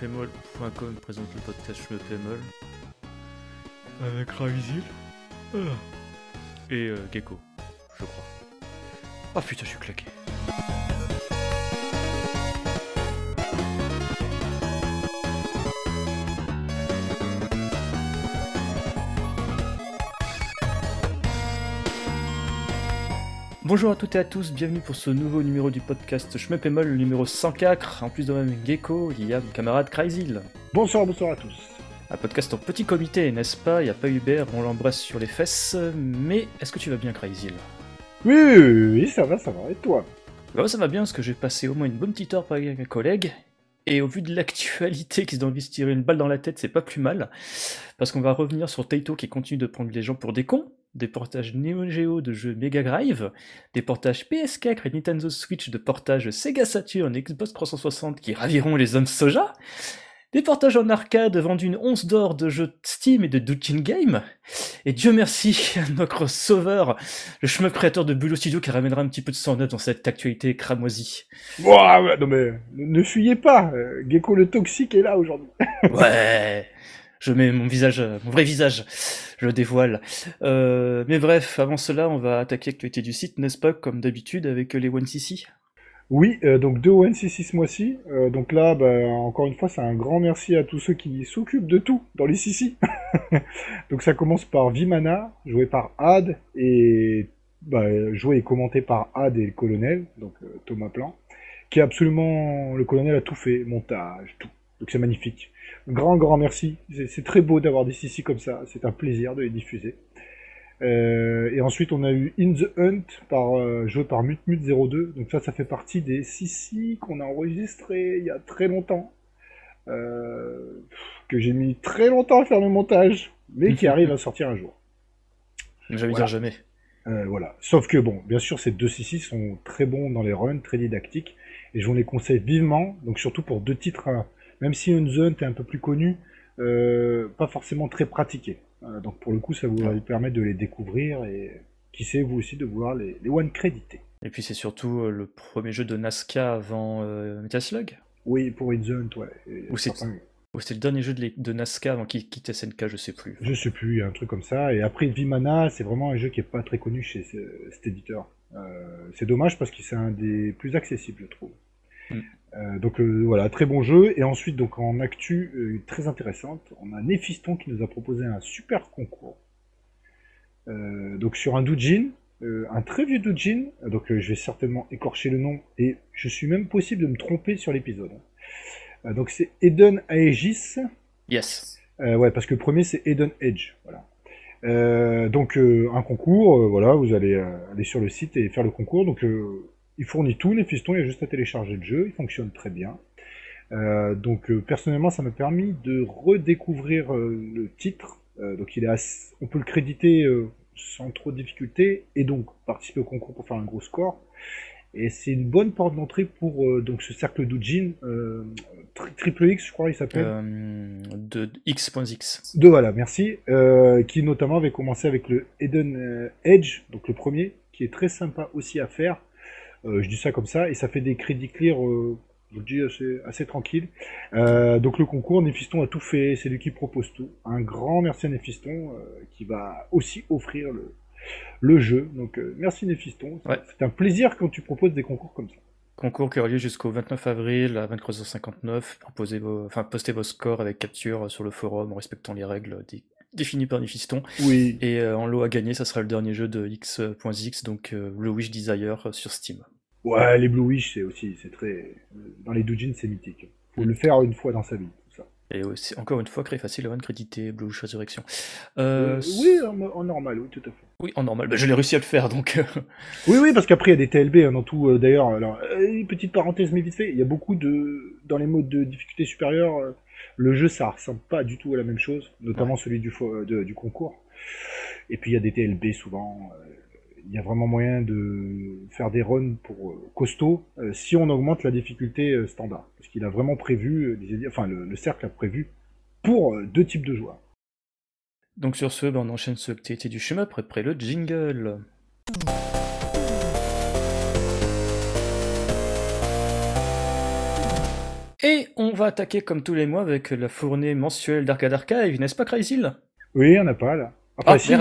Shmepemol.com présente le podcast Avec Raizil et euh, Gecko, je crois. Oh putain, je suis claqué. Bonjour à toutes et à tous, bienvenue pour ce nouveau numéro du podcast le numéro 104. En plus de même Gecko, il y a mon camarade Cryzil. Bonsoir, bonsoir à tous. Un podcast en petit comité, n'est-ce pas? Il n'y a pas Hubert, on l'embrasse sur les fesses. Mais est-ce que tu vas bien, Cryzil Oui, oui, ça va, ça va. Et toi? Bah, ça va bien, parce que j'ai passé au moins une bonne petite heure avec mes collègues. Et au vu de l'actualité qui se envie de se tirer une balle dans la tête, c'est pas plus mal. Parce qu'on va revenir sur Taito qui continue de prendre les gens pour des cons. Des portages Neo Geo de jeux Mega Drive. Des portages PS4 et Nintendo Switch de portages Sega Saturn et Xbox 360 qui raviront les hommes soja. Des portages en arcade vendus une once d'or de jeux Steam et de Douchin Game. Et Dieu merci à notre sauveur, le chemin créateur de Bullo Studio qui ramènera un petit peu de sang neuf dans cette actualité cramoisie. Ouah, ouais, non mais ne fuyez pas, euh, Gecko le toxique est là aujourd'hui. Ouais, je mets mon visage, euh, mon vrai visage, je le dévoile. Euh, mais bref, avant cela, on va attaquer l'actualité du site, n'est-ce pas, comme d'habitude, avec les 1cc Oui, euh, donc deux ONCC ce mois-ci. Euh, donc là, bah, encore une fois, c'est un grand merci à tous ceux qui s'occupent de tout dans les CC. donc ça commence par Vimana, joué par Ad, et bah, joué et commenté par Ad et le colonel, donc euh, Thomas Plan, qui a absolument, le colonel a tout fait, montage, tout. Donc c'est magnifique. Grand, grand merci. C'est très beau d'avoir des CC comme ça. C'est un plaisir de les diffuser. Euh, et ensuite, on a eu In the Hunt, par, euh, joué par Mutmut02. Donc ça, ça fait partie des CC qu'on a enregistrés il y a très longtemps. Euh, que j'ai mis très longtemps à faire le montage, mais qui arrive à sortir un jour. J'allais Voilà. dire jamais. Euh, voilà. Sauf que bon, bien sûr, ces deux CC sont très bons dans les runs, très didactiques, et je vous les conseille vivement. Donc surtout pour deux titres, hein, même si une zone est un peu plus connu, euh, pas forcément très pratiqué. Euh, donc pour le coup, ça vous Ouais. permet de les découvrir et qui sait vous aussi de vouloir les, les one crédités. Et puis c'est surtout euh, le premier jeu de Nazca avant euh, Metal Slug Oui, pour une zone, ouais. Ou c'est- le dernier jeu de, de Nazca avant qu'il quitte SNK, je sais plus. Je sais plus, il y a un truc comme ça. Et après, Vimana, c'est vraiment un jeu qui est pas très connu chez ce- cet éditeur. Euh, c'est dommage parce que c'est un des plus accessibles, je trouve. Mm. Euh, donc euh, voilà, très bon jeu. Et ensuite, donc en actu euh, très intéressante, on a Néphiston qui nous a proposé un super concours. Donc sur un doujin, un très vieux doujin. Donc je vais certainement écorcher le nom et je suis même possible de me tromper sur l'épisode. Donc c'est Eden Aegis. Yes. Ouais, parce que le premier c'est Eden Edge, voilà. Donc un concours, voilà, vous allez aller sur le site et faire le concours. Donc il fournit tout, Néphiston, il y a juste à télécharger le jeu, il fonctionne très bien. Euh, donc euh, personnellement, ça m'a permis de redécouvrir euh, le titre. Donc il est assez- on peut le créditer sans trop de difficulté et donc participer au concours pour faire un gros score. Et c'est une bonne porte d'entrée pour donc ce cercle d'Ujin, tri- Triple X, je crois, il s'appelle. De X.X. Deux, voilà, merci. Qui notamment avait commencé avec le Eden Edge, donc le premier, qui est très sympa aussi à faire. Euh, je dis ça comme ça, et ça fait des crédits clear, euh, je le dis, assez, assez tranquille. Euh, donc le concours, Néphiston a tout fait, c'est lui qui propose tout. Un grand merci à Néphiston, euh, qui va aussi offrir le, le jeu. Donc euh, merci Néphiston, Ouais. c'est un plaisir quand tu proposes des concours comme ça. Concours qui aura lieu jusqu'au 29 avril à 23h59. Proposez vos, enfin, postez vos scores avec capture sur le forum en respectant les règles définies par Néphiston. Oui. Et euh, en lot à gagner, ça sera le dernier jeu de X.X, donc euh, le Wish Desire euh, sur Steam. Ouais, les Blue Wish, c'est aussi, c'est très, dans les doujins, c'est mythique. Faut le faire une fois dans sa vie, tout ça. Et encore une fois, très facile à crédité, Blue Wish Resurrection. Euh, Euh, oui, en, en normal, oui, tout à fait. Oui, en normal. Bah, je l'ai réussi à le faire, donc. euh, Oui, oui, parce qu'après, il y a des TLB hein, dans tout. euh, D'ailleurs, alors, euh, petite parenthèse, mais vite fait, il y a beaucoup de. Dans les modes de difficulté supérieure, euh, le jeu, ça ressemble pas du tout à la même chose, notamment celui du, euh, de- du concours. Et puis, il y a des TLB souvent. euh, Il y a vraiment moyen de faire des runs pour euh, costaud si on augmente la difficulté standard. Parce qu'il a vraiment prévu, enfin, le, le cercle a prévu pour deux types de joueurs. Donc sur ce, bah, on enchaîne ce activité du chemin après le jingle. Et on va attaquer comme tous les mois avec la fournée mensuelle d'Arcade Archive, n'est-ce pas Crazy Oui, on n'a pas là. Après, ah, si,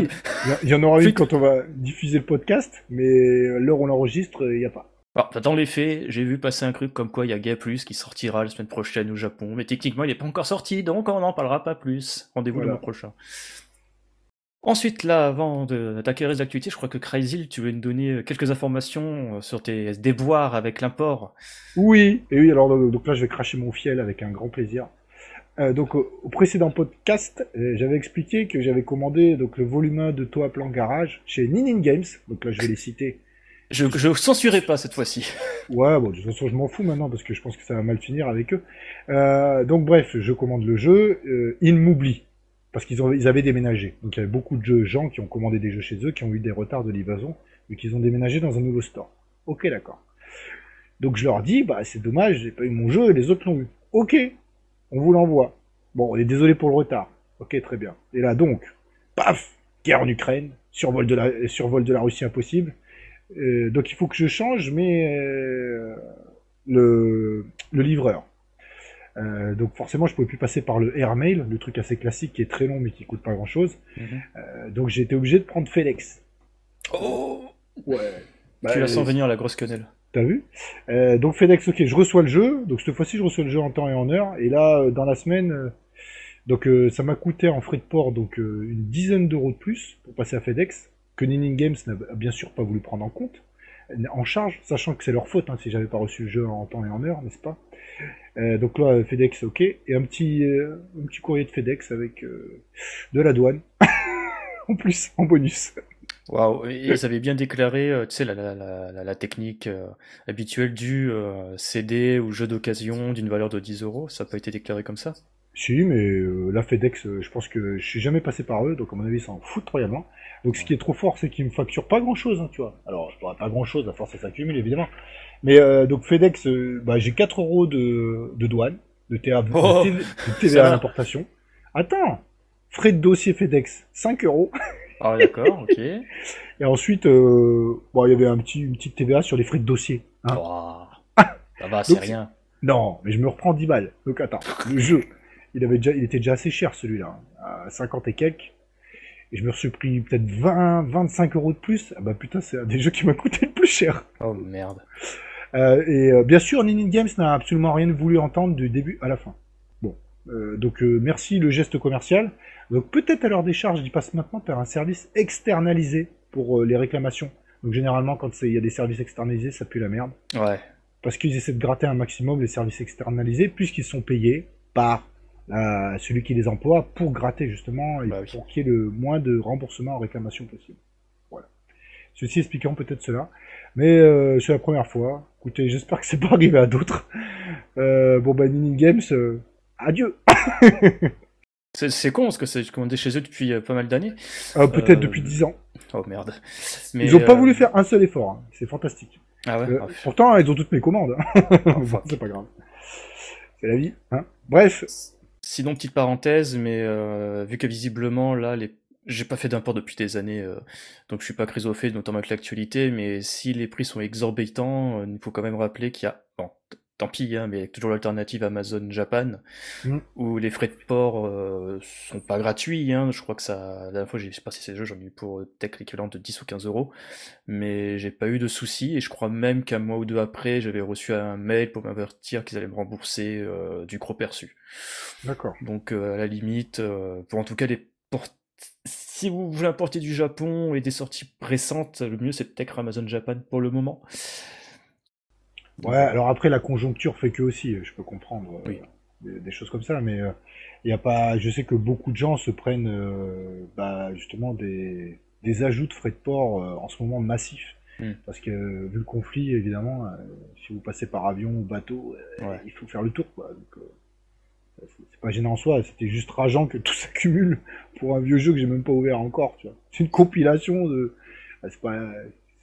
il y, en aura une quand on va diffuser le podcast, mais l'heure où on enregistre, il n'y a pas. Alors, dans les faits, j'ai vu passer un truc comme quoi il y a Gay Plus qui sortira la semaine prochaine au Japon, mais techniquement il n'est pas encore sorti, donc on n'en parlera pas plus. Rendez-vous le mois prochain. Ensuite, là, avant d'attaquer les activités, je crois que Crazy, tu veux nous donner euh, quelques informations euh, sur tes déboires avec l'import. Oui, et oui, alors donc là, je vais cracher mon fiel avec un grand plaisir. Euh, donc, au, précédent podcast, j'avais expliqué que j'avais commandé donc le volume 1 de Toa Plan Garage chez Ninin Games. Donc là, je vais les citer. Je, je censurerai pas cette fois-ci. Ouais, bon, de toute façon, je m'en fous maintenant parce que je pense que ça va mal finir avec eux. donc, bref, je commande le jeu. Ils m'oublient parce qu'ils ils avaient déménagé. Donc il y avait beaucoup de gens qui ont commandé des jeux chez eux, qui ont eu des retards de livraison, et qu'ils ont déménagé dans un nouveau store. Ok, d'accord. Donc je leur dis, bah c'est dommage, j'ai pas eu mon jeu et les autres l'ont eu. Ok, on vous l'envoie. Bon, on est désolé pour le retard. Ok, très bien. Et là donc, paf, guerre en Ukraine, survol de la, Russie impossible. Euh, donc il faut que je change, mais euh, le livreur. Euh, donc forcément, je pouvais plus passer par le airmail, le truc assez classique qui est très long mais qui coûte pas grand chose. Mhm. Euh, donc j'ai été obligé de prendre FedEx. Oh Ouais. Bah, tu la sens venir la grosse quenelle. T'as vu? Euh, Donc FedEx, ok, je reçois le jeu. Donc cette fois-ci, je reçois le jeu en temps et en heure. Et là, dans la semaine, donc ça m'a coûté en frais de port donc une dizaine d'euros de plus pour passer à FedEx que Ninning Games n'a bien sûr pas voulu prendre en compte en charge, sachant que c'est leur faute hein, si j'avais pas reçu le jeu en temps et en heure, n'est-ce pas? Euh, donc là, FedEx, ok. Et un petit, euh, un petit courrier de FedEx avec euh, de la douane. en plus, en bonus. Waouh, ils avaient bien déclaré, tu sais, la, la, la, technique habituelle du CD ou jeu d'occasion d'une valeur de 10 euros. Ça n'a pas été déclaré comme ça? Si, mais la FedEx, je pense que je suis jamais passé par eux, donc à mon avis, ils s'en foutent royalement. Donc ce qui est trop fort, c'est qu'ils me facturent pas grand chose, hein, tu vois. Alors, je pas grand chose, à force ça s'accumule, évidemment. Mais euh, donc FedEx, euh, bah, j'ai 4 euros de, de douane, de TVA, oh, de TVA à l'importation. Attends, frais de dossier FedEx, 5 euros. Ah d'accord, ok. Et ensuite, euh, bon, il y avait un petit, une petite TVA sur les frais de dossier. Hein. ça va, c'est rien. Non, mais je me reprends 10 balles. Donc attends, le jeu, il, avait déjà, il était déjà assez cher celui-là, hein, à 50 et quelques. Et je me suis pris peut-être 20, 25 euros de plus. Ah bah putain, c'est un des jeux qui m'a coûté le plus cher. Oh merde. Euh, et euh, bien sûr, Ninin Games n'a absolument rien voulu entendre du début à la fin. Bon, euh, donc merci le geste commercial. Donc peut-être à leur décharge, ils passent maintenant par un service externalisé pour les réclamations. Donc généralement, quand il y a des services externalisés, ça pue la merde. Ouais. Parce qu'ils essaient de gratter un maximum les services externalisés, puisqu'ils sont payés par celui qui les emploie pour gratter justement et bah pour qu'il y ait le moins de remboursement en réclamation possible. Voilà. Ceci expliquant peut-être cela. Mais euh, c'est la première fois. Écoutez, j'espère que c'est pas arrivé à d'autres. Euh, bon, bah, Nini Games, euh, adieu C'est con parce que c'est commandé chez eux depuis pas mal d'années. Peut-être depuis 10 ans. Oh merde. Mais ils ont pas voulu faire un seul effort. Hein. C'est fantastique. Ah ouais, pourtant, ils ont toutes mes commandes. Hein. c'est pas grave. C'est la vie. Hein Bref. Sinon, petite parenthèse, mais vu que visiblement, là, les j'ai pas fait d'import depuis des années, euh, donc je suis pas fait, notamment avec l'actualité, mais si les prix sont exorbitants, euh, il faut quand même rappeler qu'il y a, bon, tant pis, hein, mais toujours l'alternative Amazon Japan, mm. où les frais de port euh, sont pas gratuits, hein, je crois que ça, la dernière fois j'ai passé ces jeux, j'en ai eu pour tech l'équivalent de 10 ou 15 euros, mais j'ai pas eu de soucis, et je crois même qu'un mois ou deux après, j'avais reçu un mail pour m'avertir qu'ils allaient me rembourser du gros perçu. D'accord. Donc à la limite, pour en tout cas les portes si vous voulez importer du Japon et des sorties récentes, le mieux c'est peut-être Amazon Japan pour le moment. Ouais, alors après la conjoncture fait que aussi, je peux comprendre euh, des, choses comme ça, mais il euh, y a pas, je sais que beaucoup de gens se prennent euh, bah, justement des, ajouts de frais de port en ce moment massifs. Hmm. Parce que vu le conflit, évidemment, si vous passez par avion ou bateau, il faut faire le tour. Quoi. c'est pas gênant en soi, c'était juste rageant que tout s'accumule pour un vieux jeu que j'ai même pas ouvert encore, tu vois. C'est une compilation de, bah, c'est pas,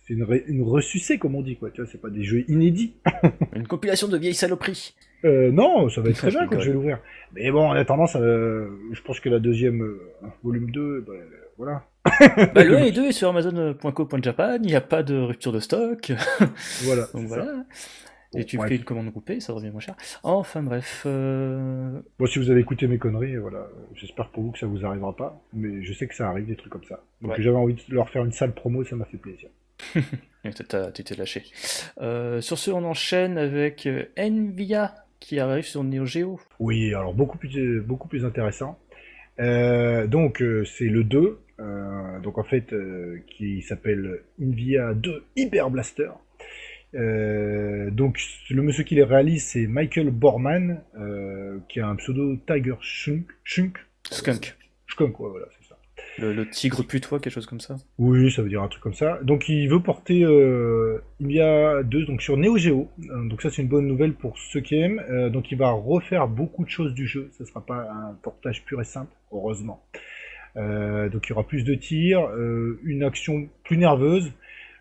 c'est une, une ressucée comme on dit quoi, tu vois, c'est pas des jeux inédits. une compilation de vieilles saloperies. Euh, non, ça va être très bien quand je vais l'ouvrir. Mais bon, en attendant, ça, je pense que la deuxième euh, volume 2, bah, voilà. bah, le 1 et 2 est sur Amazon.co.japan, il n'y a pas de rupture de stock. voilà. Donc voilà. et tu bref. fais une commande groupée, ça revient moins cher. Enfin bref, euh, Bon, si vous avez écouté mes conneries, voilà, j'espère pour vous que ça vous arrivera pas, mais je sais que ça arrive des trucs comme ça. Donc Ouais. j'avais envie de leur faire une sale promo, ça m'a fait plaisir. tu t'es lâché. Euh, sur ce, on enchaîne avec euh, Nvidia qui arrive sur Neo Geo. Oui, alors beaucoup plus, beaucoup plus intéressant. Euh, donc c'est le 2, euh, donc en fait qui s'appelle Nvidia 2 Hyper Blaster. Donc le monsieur qui les réalise c'est Michael Borman, qui a un pseudo Tiger Shunk, Shunk, Skunk. Skunk, ouais, voilà. Le, tigre putois, quelque chose comme ça. Oui, ça veut dire un truc comme ça. Donc il veut porter euh, Nvidia 2 donc sur Neo Geo. Euh, donc ça c'est une bonne nouvelle pour ceux qui aiment. Euh, donc il va refaire beaucoup de choses du jeu. Ça sera pas un portage pur et simple, heureusement. Euh, donc il y aura plus de tirs, une action plus nerveuse.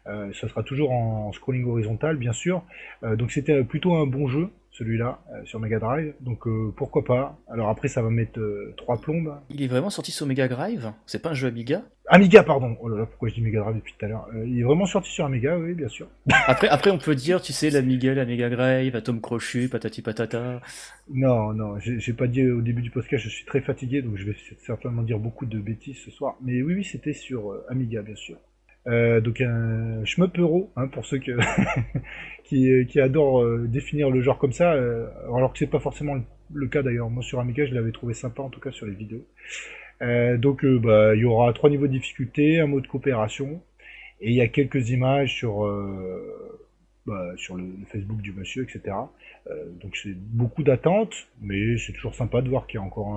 Ça sera toujours en scrolling horizontal, bien sûr. Donc c'était plutôt un bon jeu, celui-là, euh, sur Mega Drive. Donc euh, pourquoi pas. Alors après ça va mettre euh, trois plombes. Il est vraiment sorti sur Mega Drive? C'est pas un jeu Amiga? Amiga, pardon. Oh là là, pourquoi je dis Mega Drive depuis tout à l'heure? Il est vraiment sorti sur Amiga, oui, bien sûr. après, après, on peut dire, tu sais, l'Amiga, la Mega Drive, Atom Crochu, patati patata. Non, non, j'ai pas dit au début du podcast, je suis très fatigué, donc je vais certainement dire beaucoup de bêtises ce soir. Mais oui, oui, c'était sur Amiga, bien sûr. Euh, donc un shmup euro, hein, pour ceux qui, qui adorent euh, définir le genre comme ça, euh, alors que c'est pas forcément le, cas d'ailleurs. Moi sur Amiga, je l'avais trouvé sympa, en tout cas sur les vidéos. Euh, donc euh, bah, il y aura trois niveaux de difficulté, un mode coopération, et il y a quelques images sur euh, bah, sur le, Facebook du monsieur, etc. Euh, donc c'est beaucoup d'attentes, mais c'est toujours sympa de voir qu'il y a encore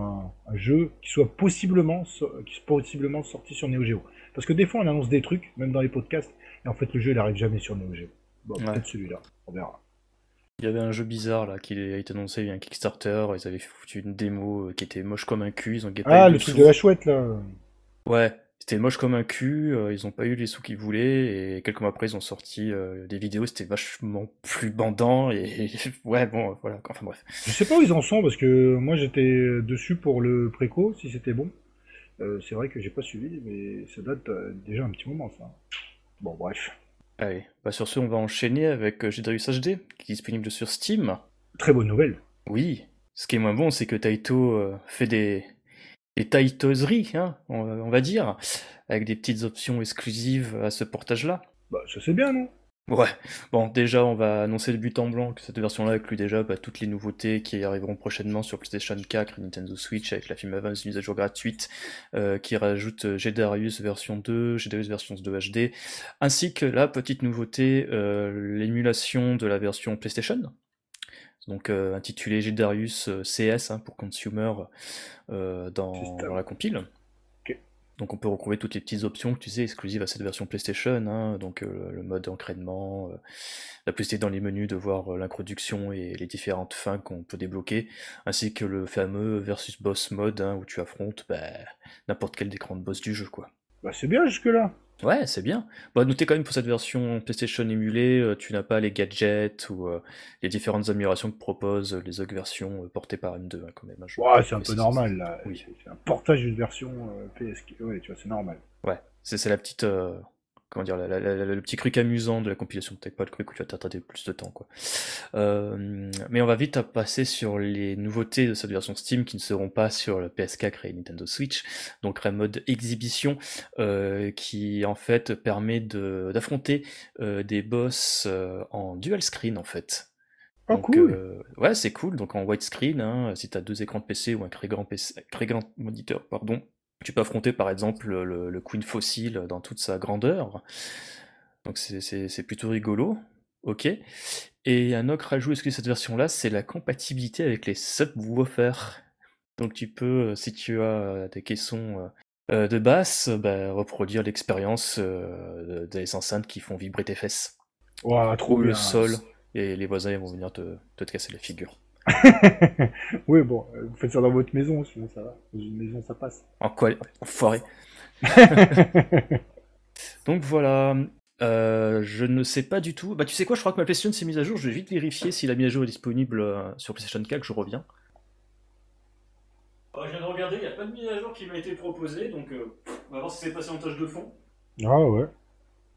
un, jeu qui soit possiblement, qui soit possiblement sorti sur Neo Geo. Parce que des fois on annonce des trucs, même dans les podcasts, et en fait le jeu il arrive jamais sur Neo Geo. Bon, Ouais. peut-être celui-là, on verra. Il y avait un jeu bizarre là qui a été annoncé via un Kickstarter. Ils avaient foutu une démo euh, qui était moche comme un cul. Ils ont pas Ah, le truc de la chouette là. Ouais, c'était moche comme un cul. euh, Ils ont pas eu les sous qu'ils voulaient. Et quelques mois après, ils ont sorti euh, des vidéos. C'était vachement plus bandant. Et ouais, bon, voilà. Enfin bref. Je sais pas où ils en sont, parce que moi j'étais dessus pour le préco, si c'était bon. Euh, c'est vrai que j'ai pas suivi, mais ça date euh, déjà un petit moment ça. Bon, bref. Allez, bah sur ce, on va enchaîner avec euh, Gedarius HD, qui est disponible sur Steam. Très bonne nouvelle. Oui, ce qui est moins bon, c'est que Taito fait des, des taitoseries, hein, on, on va dire, avec des petites options exclusives à ce portage-là. Bah, ça c'est bien, non? Ouais, bon, déjà, on va annoncer le but en blanc que cette version-là inclut déjà bah, toutes les nouveautés qui arriveront prochainement sur PlayStation 4 et Nintendo Switch avec la film Advance, une mise à jour gratuite euh, qui rajoute euh, Gedarius version 2, Gedarius version 2 HD, ainsi que la petite nouveauté, euh, l'émulation de la version PlayStation, donc euh, intitulée Gedarius euh, CS hein, pour Consumer euh, dans, dans la compile. Donc on peut retrouver toutes les petites options que tu sais exclusives à cette version PlayStation, hein, donc euh, le mode entraînement, euh, la possibilité dans les menus de voir euh, l'introduction et les différentes fins qu'on peut débloquer, ainsi que le fameux versus boss mode hein, où tu affrontes bah, n'importe quel des grands boss du jeu quoi. Bah, c'est bien jusque-là. Ouais, c'est bien. Bah, notez quand même pour cette version PlayStation émulée, euh, tu n'as pas les gadgets ou euh, les différentes améliorations que proposent euh, les autres versions euh, portées par M2 hein, quand même. hein, Ouais, c'est un peu normal là. Oui. C'est- un portage d'une version PS. Ouais, tu vois, c'est normal. Ouais, c'est c'est la petite, euh, comment dire, la- la- le petit truc amusant de la compilation. Peut-être pas le truc où tu vas t'attarder plus de temps, quoi. Euh, mais on va vite à passer sur les nouveautés de cette version Steam qui ne seront pas sur le PS4 et Nintendo Switch. Donc un mode exhibition euh, qui en fait permet de d'affronter euh, des boss euh, en dual screen en fait. Ah, Donc, cool. euh, ouais, c'est cool. Donc en widescreen, hein, si tu as deux écrans de PC ou un très grand, PC, très grand moniteur, pardon, tu peux affronter par exemple le, le Queen Fossil dans toute sa grandeur. Donc c'est- plutôt rigolo. Ok. Et un autre ajout exclusif de cette version-là, c'est la compatibilité avec les subwoofers? Donc tu peux, euh, si tu as euh, des caissons euh, de basse, bah, reproduire l'expérience des enceintes qui font vibrer tes fesses Ouah, trop bien. le sol, et les voisins vont venir te, te casser la figure. oui, bon, euh, vous faites ça dans votre maison, sinon ça va. Dans une maison, ça passe. En quoi Enfoiré. Donc voilà. Euh, je ne sais pas du tout. Bah tu sais quoi, je crois que ma PlayStation s'est mise à jour. Je vais vite vérifier si la mise à jour est disponible euh, sur PlayStation 4. Je reviens. je viens de regarder, il n'y a pas de mise à jour qui m'a été proposée, donc euh, on va voir si c'est passé en tâche de fond. ah ouais.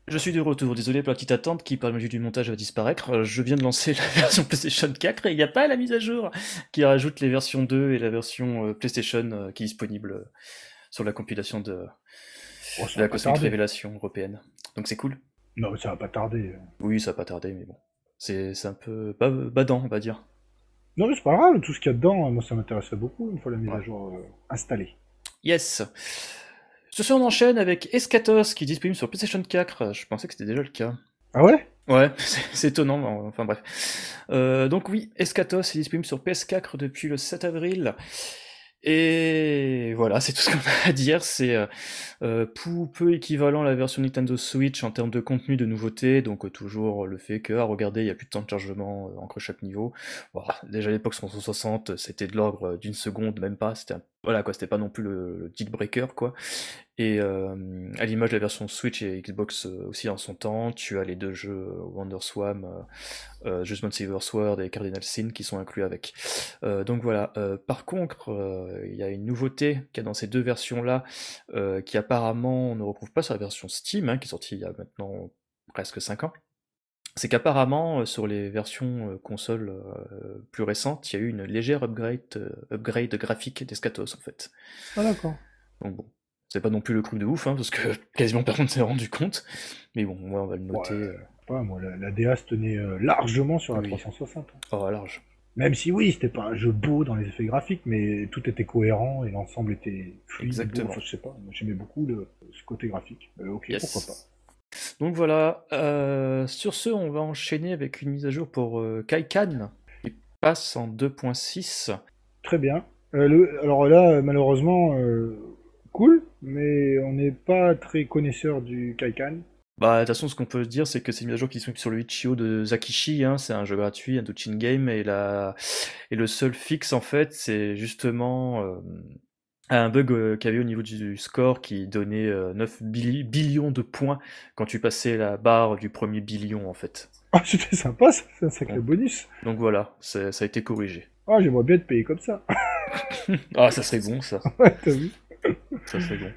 Je suis de retour, désolé pour la petite attente qui, par le du montage, va disparaître. Je viens de lancer la version PlayStation 4 et il n'y a pas la mise à jour qui rajoute les versions 2 et la version euh, PlayStation euh, qui est disponible euh, sur la compilation de, Oh, de la Cosmic. Révélation européenne. Donc c'est cool. Non, mais ça va pas tarder. Oui, ça va pas tarder, mais bon. C'est un peu ba- badant, on va dire. Non, mais c'est pas grave, tout ce qu'il y a dedans, moi ça m'intéresserait beaucoup une fois la mise Ouais. à jour euh, installée. Yes. Ce soir, on enchaîne avec Escatos qui est disponible sur PlayStation 4. Je pensais que c'était déjà le cas. Ah ouais? Ouais, c'est étonnant, mais enfin bref. Euh, donc oui, Escatos est disponible sur PS4 depuis le 7 avril. Et voilà, c'est tout ce qu'on a à dire. C'est euh, euh, peu équivalent à la version Nintendo Switch en termes de contenu, de nouveautés. Donc euh, toujours le fait que, ah, regardez, il y a plus de temps de chargement euh, entre chaque niveau. Bon, déjà à l'époque sur 160, c'était de l'ordre d'une seconde, même pas. C'était un- voilà quoi, c'était pas non plus le, le breaker quoi. Et euh, à l'image de la version Switch et Xbox euh, aussi en son temps, tu as les deux jeux euh, WonderSwan, euh, euh, Judgment Saver Sword et Cardinal Sin qui sont inclus avec. Donc voilà. Par contre, il y a une nouveauté qu'il y a dans ces deux versions-là, euh, qui apparemment on ne retrouve pas sur la version Steam, hein, qui est sortie il y a maintenant presque 5 ans. C'est qu'apparemment, euh, sur les versions euh, consoles euh, plus récentes, il y a eu une légère upgrade, upgrade graphique d'Escatos en fait. Ah d'accord. Donc bon, c'est pas non plus le truc de ouf, hein, parce que quasiment personne s'est rendu compte. Mais bon, moi on va le noter Ouais. Pas, moi, la, la DA se tenait largement sur la Oui. 360. oh, à large. Même si oui, c'était pas un jeu beau dans les effets graphiques, mais tout était cohérent et l'ensemble était fluide. Exactement. Beau. Enfin, je sais pas, moi, j'aimais beaucoup le, ce côté graphique. Euh, ok, Yes. pourquoi pas. Donc voilà, euh, sur ce, on va enchaîner avec une mise à jour pour euh, Kaikan, qui passe en 2.6. Très bien. Euh, le- alors là, malheureusement, euh, cool, mais on n'est pas très connaisseur du Kaikan. Bah, de toute façon, ce qu'on peut dire, c'est que c'est une mise à jour qui sont sur le Itch.io de Zakishi, hein, c'est un jeu gratuit, un Douchin Game, et, la... et le seul fixe, en fait, c'est justement un bug euh, qu'il y avait au niveau du score qui donnait euh, 9 billi- billions de points quand tu passais la barre du premier billion, en fait. Ah, c'était sympa, ça, c'est un sacré Ouais. bonus. Donc voilà, ça a été corrigé. Ah, j'aimerais bien être payé comme ça. Ah, ça serait bon, ça. Ouais, t'as vu Ça serait bon.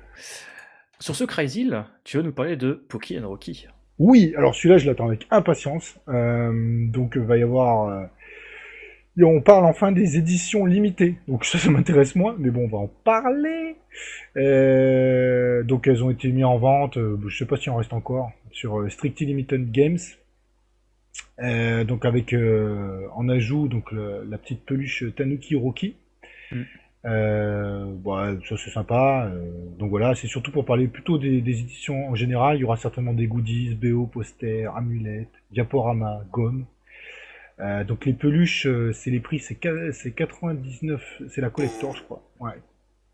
Sur ce Crysil, tu vas nous parler de Poki and Rocky. Oui, alors celui-là, je l'attends avec impatience. Euh, donc, il va y avoir... et on parle enfin des éditions limitées. Donc ça, ça m'intéresse moins, mais bon, on va en parler. Euh, donc elles ont été mises en vente, euh, je sais pas si en reste encore, sur euh, Strictly Limited Games. Euh, donc avec en ajout donc le- la petite peluche Tanuki Rocky. Mm. Bon, ça c'est sympa. donc voilà, c'est surtout pour parler plutôt des, des éditions en général. Il y aura certainement des goodies, BO, posters, amulettes, diaporama, gomme. Euh, donc les peluches, euh, c'est les prix, c'est qua- c'est 99, c'est la collector, je crois. Ouais.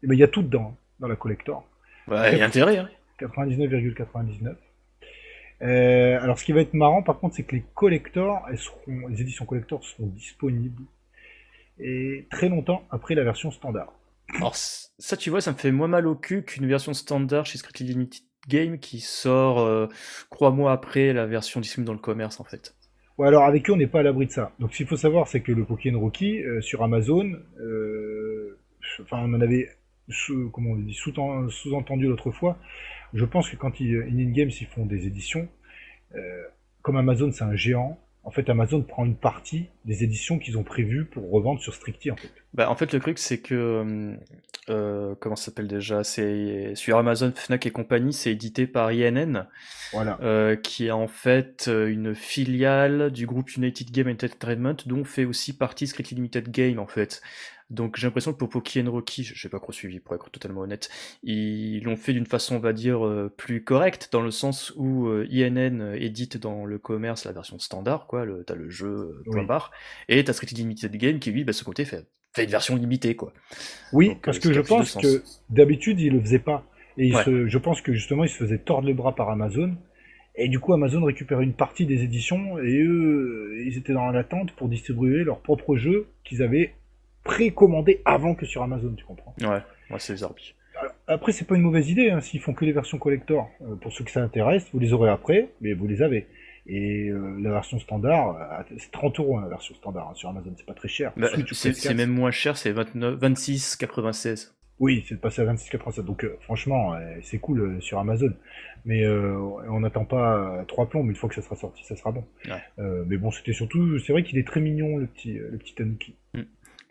Et ben il y a tout dedans, hein, dans la collector. Ouais, il y a intérêt, hein. 99,99. Euh, alors ce qui va être marrant par contre c'est que les collectors, elles seront, les éditions collector seront disponibles et très longtemps après la version standard. Alors, ça, tu vois, ça me fait moins mal au cul qu'une version standard chez Strictly Limited Game qui sort euh, trois mois après la version disponible dans le commerce, en fait. Ouais, alors avec eux on n'est pas à l'abri de ça? Donc ce qu'il faut savoir c'est que le Pokémon Rocky euh, sur Amazon, euh, enfin on en avait sous, comment on dit, sous- sous-entendu l'autre fois. Je pense que quand ils, in Games ils font des éditions, euh, comme Amazon c'est un géant, en fait Amazon prend une partie des éditions qu'ils ont prévues pour revendre sur Strictly en fait. Bah, en fait, le truc, c'est que. euh, euh, comment ça s'appelle déjà? C'est sur Amazon, Fnac et compagnie, c'est édité par INN, Voilà. euh, qui est en fait une filiale du groupe United Game Entertainment, dont fait aussi partie Strictly Limited Game, en fait. Donc j'ai l'impression que pour Poki and Rocky, je n'ai pas trop suivi pour être totalement honnête, ils l'ont fait d'une façon, on va dire, euh, plus correcte, dans le sens où euh, INN édite dans le commerce la version standard, quoi, le, t'as le jeu euh, point Oui. barre, et t'as Strictly Limited Game qui, lui, bah, ce côté, fait, fait une version limitée, quoi. Oui, Donc, parce euh, que je pense que d'habitude ils le faisaient pas. Et ils Ouais. se, je pense que justement ils se faisaient tordre le bras par Amazon. Et du coup Amazon récupérait une partie des éditions et eux ils étaient dans l'attente pour distribuer leurs propres jeux qu'ils avaient précommandés avant que sur Amazon, tu comprends. Ouais, ouais c'est Zarbi. Après c'est pas une mauvaise idée, hein, s'ils font que les versions collector. euh, pour ceux que ça intéresse, vous les aurez après, mais vous les avez. Et euh, la version standard, euh, c'est 30 euros hein, la version standard hein, sur Amazon, c'est pas très cher. Bah, c'est PS4, c'est même moins cher, c'est 29 26,96. Oui, c'est de passer à 26,87. Donc euh, franchement, c'est cool sur Amazon. Mais on n'attend pas trois plombs, mais une fois que ça sera sorti, ça sera bon. Ouais. Mais bon, c'était surtout, c'est vrai qu'il est très mignon le petit, le petit Tanuki.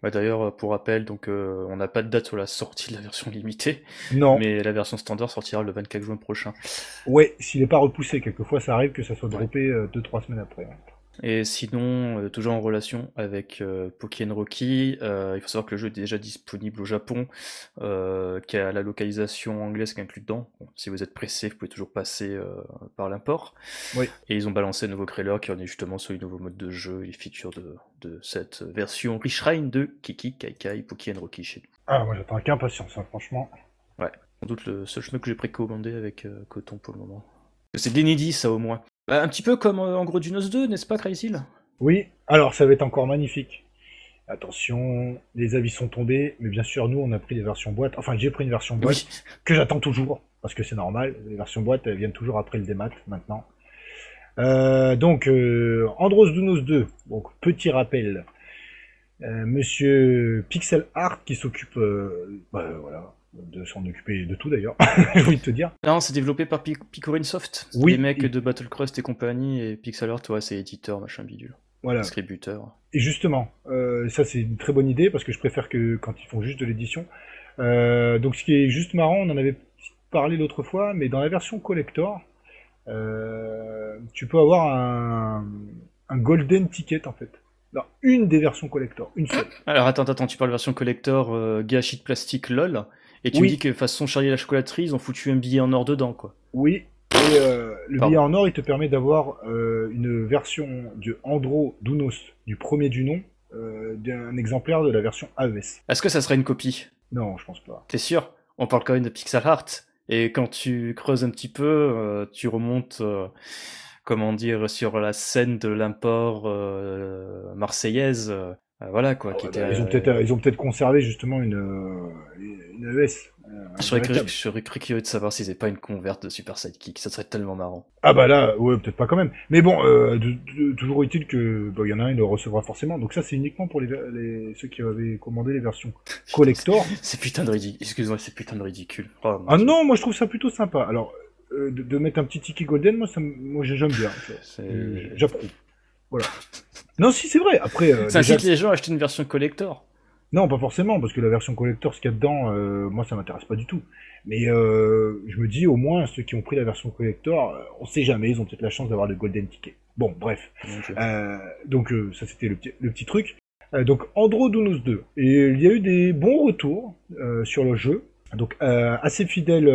Bah, D'ailleurs, euh, pour rappel, donc euh, on n'a pas de date sur la sortie de la version limitée, Non, mais la version standard sortira le 24 juin prochain. ouais, s'il n'est pas repoussé, quelquefois ça arrive que ça soit droppé 2-3 semaines après. ouais. Et sinon, euh, toujours en relation avec euh, Pokémon Rocky, euh, il faut savoir que le jeu est déjà disponible au Japon, euh, qui a la localisation anglaise qui est inclue dedans. Bon, si vous êtes pressé, vous pouvez toujours passer par l'import. Oui. Et ils ont balancé un nouveau trailer qui en est justement sur les nouveaux modes de jeu et les features de, de cette version Reshrine de Kiki Kaikai Pokémon Rocky chez nous. Ah, moi j'attends avec impatience, hein, franchement. Sans doute le seul chemin que j'ai précommandé avec Coton pour le moment. C'est de l'inédit, ça au moins. Bah, un petit peu comme euh, en gros du NOS 2, n'est-ce pas, Crysil Oui, alors ça va être encore magnifique. Attention, les avis sont tombés, mais bien sûr, nous on a pris des versions boîte. Enfin, j'ai pris une version boîte Oui. que j'attends toujours, parce que c'est normal. Les versions boîte, elles viennent toujours après le démat maintenant. Euh, donc, euh, Andros Dunos 2, donc petit rappel. Euh, Monsieur Pixel Art qui s'occupe, euh, bah, voilà, de s'en occuper de tout d'ailleurs, j'ai envie de te dire. Non, c'est développé par Pic- Picorin Soft. Oui. Les mecs de Battlecrust et compagnie, et Pixel Art, ouais, c'est éditeur, machin bidule. Voilà. Distributeur. Et justement, euh, ça c'est une très bonne idée parce que je préfère que quand ils font juste de l'édition. Euh, donc ce qui est juste marrant, on en avait parlé l'autre fois, mais dans la version collector, euh, tu peux avoir un, un golden ticket en fait. Dans une des versions collector, une seule. Alors attends, attends, tu parles version collector euh, gâchis de plastique LOL, et tu Oui. me dis que façon Charlie et la chocolaterie, ils ont foutu un billet en or dedans, quoi. Oui. Et euh, le Pardon. billet en or, il te permet d'avoir euh, une version du Andro Dunos du premier du nom, euh, d'un exemplaire de la version AES. Est-ce que ça serait une copie? Non, je pense pas. T'es sûr? On parle quand même de Pixel Art, et quand tu creuses un petit peu, tu remontes, comment dire, sur la scène de l'import marseillaise, voilà quoi, qui Ah, était... bah, ils ont euh, peut-être ils ont peut-être conservé justement une euh, une ES. euh, Je serais, un curieux, de savoir si c'est pas une converte de Super Sidekick, ça serait tellement marrant. Ah bah là, ouais, peut-être pas quand même. Mais bon, euh, de- de- toujours utile que bah, y en a un, il le recevra forcément. Donc ça, c'est uniquement pour les, les ceux qui avaient commandé les versions collector. C'est putain de ridicule, excuse-moi, c'est putain de ridicule. Oh, ah Dieu. non, moi je trouve ça plutôt sympa. Alors euh, de, de mettre un petit ticket golden, moi ça, moi j'aime bien. Euh, J'approuve. Voilà. Non, si c'est vrai. Après, euh, Ça déjà- incite les gens à acheter une version collector. Non, pas forcément, parce que la version collector, ce qu'il y a dedans, euh, moi, ça m'intéresse pas du tout. Mais euh, je me dis, au moins, ceux qui ont pris la version collector, on sait jamais, ils ont peut-être la chance d'avoir le golden ticket. Bon, bref. Donc, ça, c'était le petit, le petit truc. Donc, Andro Dunos 2. Et il y a eu des bons retours sur le jeu. Donc, assez fidèle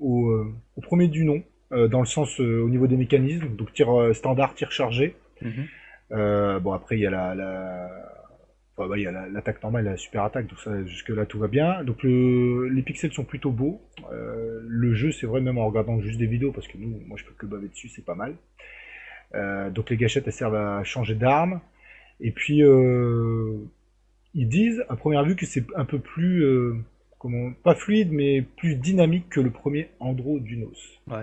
au, au premier du nom, dans le sens au niveau des mécanismes. Donc, tir standard, tir chargé. Mhm. Euh, bon, après, il y a la, la... enfin, bah, il y a la- l'attaque normale et la super attaque, donc ça, jusque-là, tout va bien. Donc, le... les pixels sont plutôt beaux. Euh, le jeu, c'est vrai, même en regardant juste des vidéos, parce que nous, moi, je peux que baver dessus, c'est pas mal. Euh, donc, les gâchettes, elles servent à changer d'arme. Et puis, euh, ils disent, à première vue, que c'est un peu plus, euh, comment, pas fluide, mais plus dynamique que le premier Andro Dunos. Ouais.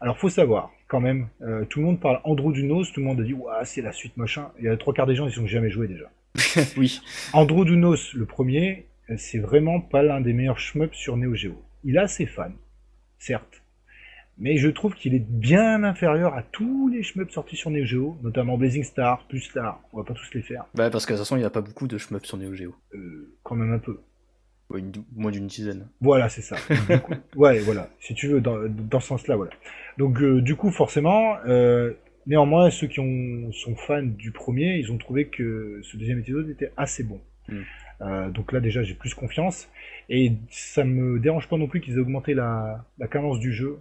Alors, faut savoir, quand même, euh, tout le monde parle Andro Dunos, tout le monde a dit, ouah, c'est la suite machin. Il y a trois quarts des gens, ils ont jamais joué déjà. oui. Andro Dunos, le premier, euh, c'est vraiment pas l'un des meilleurs shmups sur Neo Geo. Il a ses fans, certes. Mais je trouve qu'il est bien inférieur à tous les shmups sortis sur Neo Geo, notamment Blazing Star, plus Star. On va pas tous les faire. Bah, parce que de toute façon, il n'y a pas beaucoup de shmups sur Neo Geo. Euh, quand même un peu. Ouais, une dou- moins d'une dizaine. Voilà, c'est ça. Coup- ouais, voilà. Si tu veux, dans, dans ce sens-là, voilà. Donc, euh, du coup, forcément, euh, néanmoins, ceux qui ont, sont fans du premier, ils ont trouvé que ce deuxième épisode était assez bon. Mm. Euh, donc là, déjà, j'ai plus confiance. Et ça me dérange pas non plus qu'ils aient augmenté la, la cadence du jeu,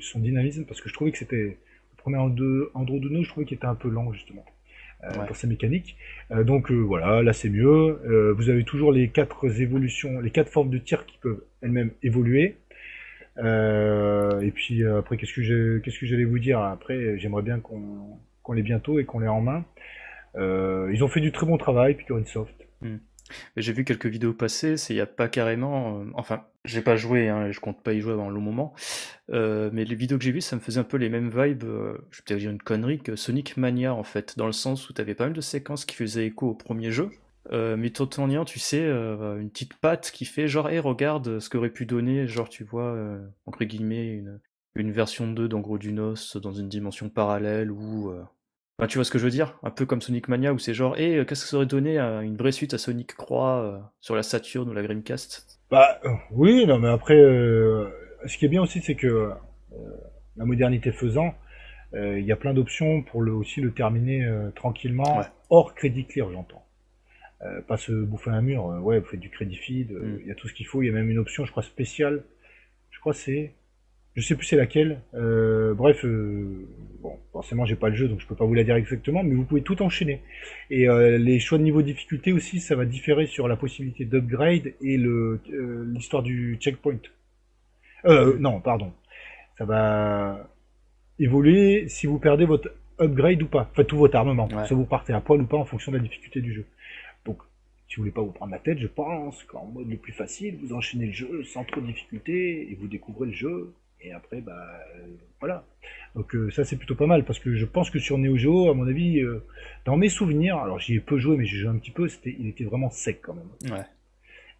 son dynamisme, parce que je trouvais que c'était... Le premier Andro Andro Duno, je trouvais qu'il était un peu lent, justement. Euh, Ouais. pour sa mécanique. Euh, donc euh, voilà, là c'est mieux. Euh, vous avez toujours les quatre évolutions, les quatre formes de tir qui peuvent elles-mêmes évoluer. Euh, et puis euh, après, qu'est-ce que j'ai- qu'est-ce que j'allais vous dire? Après, j'aimerais bien qu'on qu'on l'ait bientôt et qu'on l'ait en main. Euh, ils ont fait du très bon travail, Picorin Soft. Mais J'ai vu quelques vidéos passer, c'est il y a pas carrément. euh, enfin, j'ai pas joué, hein, je compte pas y jouer avant long moment. Euh, mais les vidéos que j'ai vues, ça me faisait un peu les mêmes vibes. euh, je vais peut-être dire une connerie que Sonic Mania en fait, dans le sens où t'avais pas mal de séquences qui faisaient écho au premier jeu. Euh, mais tout en ayant, tu sais, une petite patte qui fait genre, hé, regarde ce qu'aurait pu donner, genre, tu vois, entre guillemets, une, une version 2 d'en gros dans une dimension parallèle ou. Enfin, tu vois ce que je veux dire? Un peu comme Sonic Mania où c'est genre, hé, qu'est-ce que ça aurait donné à une vraie suite à Sonic Croix sur la Saturn ou la Dreamcast? Bah, oui, non, mais après, ce qui est bien aussi, c'est que la modernité faisant, il y a plein d'options pour le, aussi le terminer tranquillement, hors crédit clear, j'entends. Euh, pas se bouffer un mur. Euh, ouais, vous faites du crédit feed, euh, mm. il y a tout ce qu'il faut. Il y a même une option, je crois, spéciale. Je crois c'est. Je sais plus c'est laquelle. bref, bon, forcément j'ai pas le jeu donc je peux pas vous la dire exactement, mais vous pouvez tout enchaîner. Et les choix de niveau de difficulté aussi, ça va différer sur la possibilité d'upgrade et le l'histoire du checkpoint. Euh, non, pardon. Ça va évoluer si vous perdez votre upgrade ou pas. Enfin, tout votre armement. Si vous partez à poil ou pas en fonction de la difficulté du jeu. Donc, si vous voulez pas vous prendre la tête, je pense qu'en mode le plus facile, vous enchaînez le jeu sans trop de difficulté et vous découvrez le jeu. Et après, bah euh, voilà. Donc euh, ça c'est plutôt pas mal parce que je pense que sur Neo Geo, à mon avis, euh, dans mes souvenirs, alors j'y ai peu joué, mais j'ai joué un petit peu, c'était, il était vraiment sec quand même. Ouais.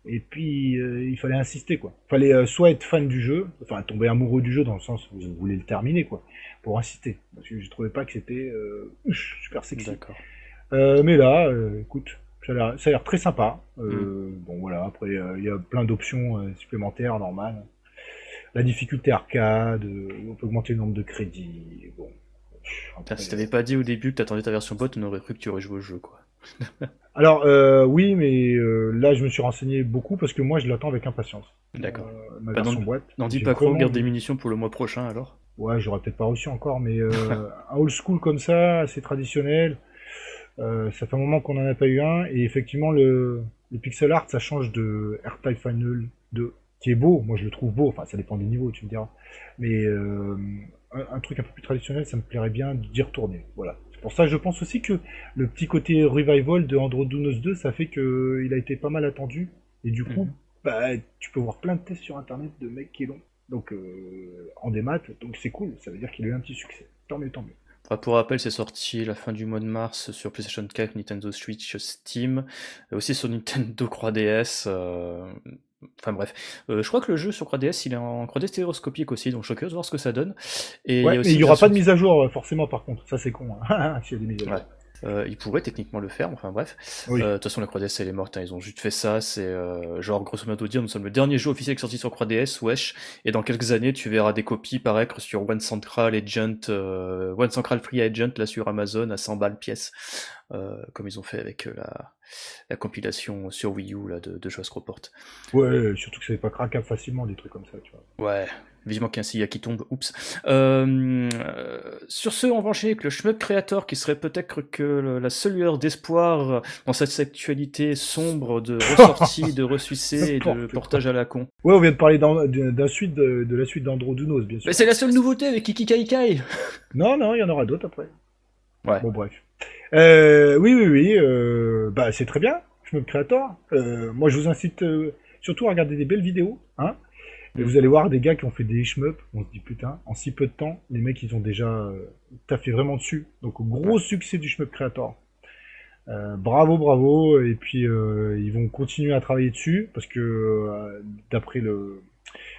Et puis il fallait insister quoi. Il fallait soit être fan du jeu, enfin tomber amoureux du jeu dans le sens où vous voulez le terminer quoi, pour insister. Parce que je trouvais pas que c'était super sexy. D'accord. mais là, écoute, ça a l'air très sympa. Mm. Bon voilà, après il y a plein d'options supplémentaires normales. La difficulté arcade, on peut augmenter le nombre de crédits. Bon. si t'avais pas dit au début que t'attendais ta version bot, on aurait cru que tu aurais joué au jeu quoi. Alors oui, mais là je me suis renseigné beaucoup parce que moi je l'attends avec impatience. D'accord. ma bah, version boîte. N'en dis pas trop, garde des munitions pour le mois prochain alors. Ouais, j'aurais peut-être pas reçu encore, mais un old school comme ça, assez traditionnel. Euh, ça fait un moment qu'on n'en a pas eu un, et effectivement, le, le pixel art, ça change de R-Type Final 2, qui est beau, moi je le trouve beau, enfin ça dépend des niveaux, tu me diras. Mais euh, un, truc un peu plus traditionnel, ça me plairait bien d'y retourner, voilà. C'est pour ça que je pense aussi que le petit côté revival de Android 2, ça fait qu'il a été pas mal attendu, et du coup, mhm. bah, tu peux voir plein de tests sur internet de mecs qui l'ont. Donc euh, en démat, donc c'est cool, ça veut dire qu'il a eu un petit succès. Tant mieux, tant mieux pour rappel, c'est sorti la fin du mois de mars sur PlayStation 4, Nintendo Switch, Steam, aussi sur Nintendo 3DS. Euh, enfin bref, euh, je crois que le jeu sur 3DS, il est en 3D stéréoscopique aussi, donc je suis curieux de voir ce que ça donne. Et il n'y aura pas de mise à jour, euh, forcément, par contre. Ça, c'est con. Hein. S'il y a des mises à jour. Euh, ils pourraient techniquement le faire, enfin bref. Euh, de toute façon, la 3DS elle est morte, hein. ils ont juste fait ça. C'est euh, genre, grosso modo, dire nous sommes le dernier jeu officiel qui est sorti sur 3DS, wesh. Et dans quelques années, tu verras des copies paraître sur One Central Agent, One Central Free Agent, là sur Amazon, à 100 balles pièce. comme ils ont fait avec la, la, compilation sur Wii U là, de, de Jeux Ouais, surtout que ça n'est pas craquable facilement, des trucs comme ça, tu vois. Ouais, Vivement qu'un SIA qui tombe, oups. Euh, sur ce, on va enchaîner avec le Shmup Creator, qui serait peut-être que la seule lueur d'espoir dans cette actualité sombre de ressortie, de ressucé et de portage à la con. Ouais, on vient de parler d'un suite de, la suite d'Androdunos, bien sûr. Mais c'est la seule nouveauté avec Kiki Kai Kai Non, non, il y en aura d'autres après. Ouais. Bon, bref. Euh, oui, oui, oui, euh, bah c'est très bien, Shmup Creator. moi, je vous incite surtout à regarder des belles vidéos, hein et vous allez voir des gars qui ont fait des shmup, on se dit putain, en si peu de temps, les mecs ils ont déjà euh, taffé vraiment dessus. Donc gros succès du shmup creator. Euh, bravo, bravo, et puis euh, ils vont continuer à travailler dessus parce que d'après le,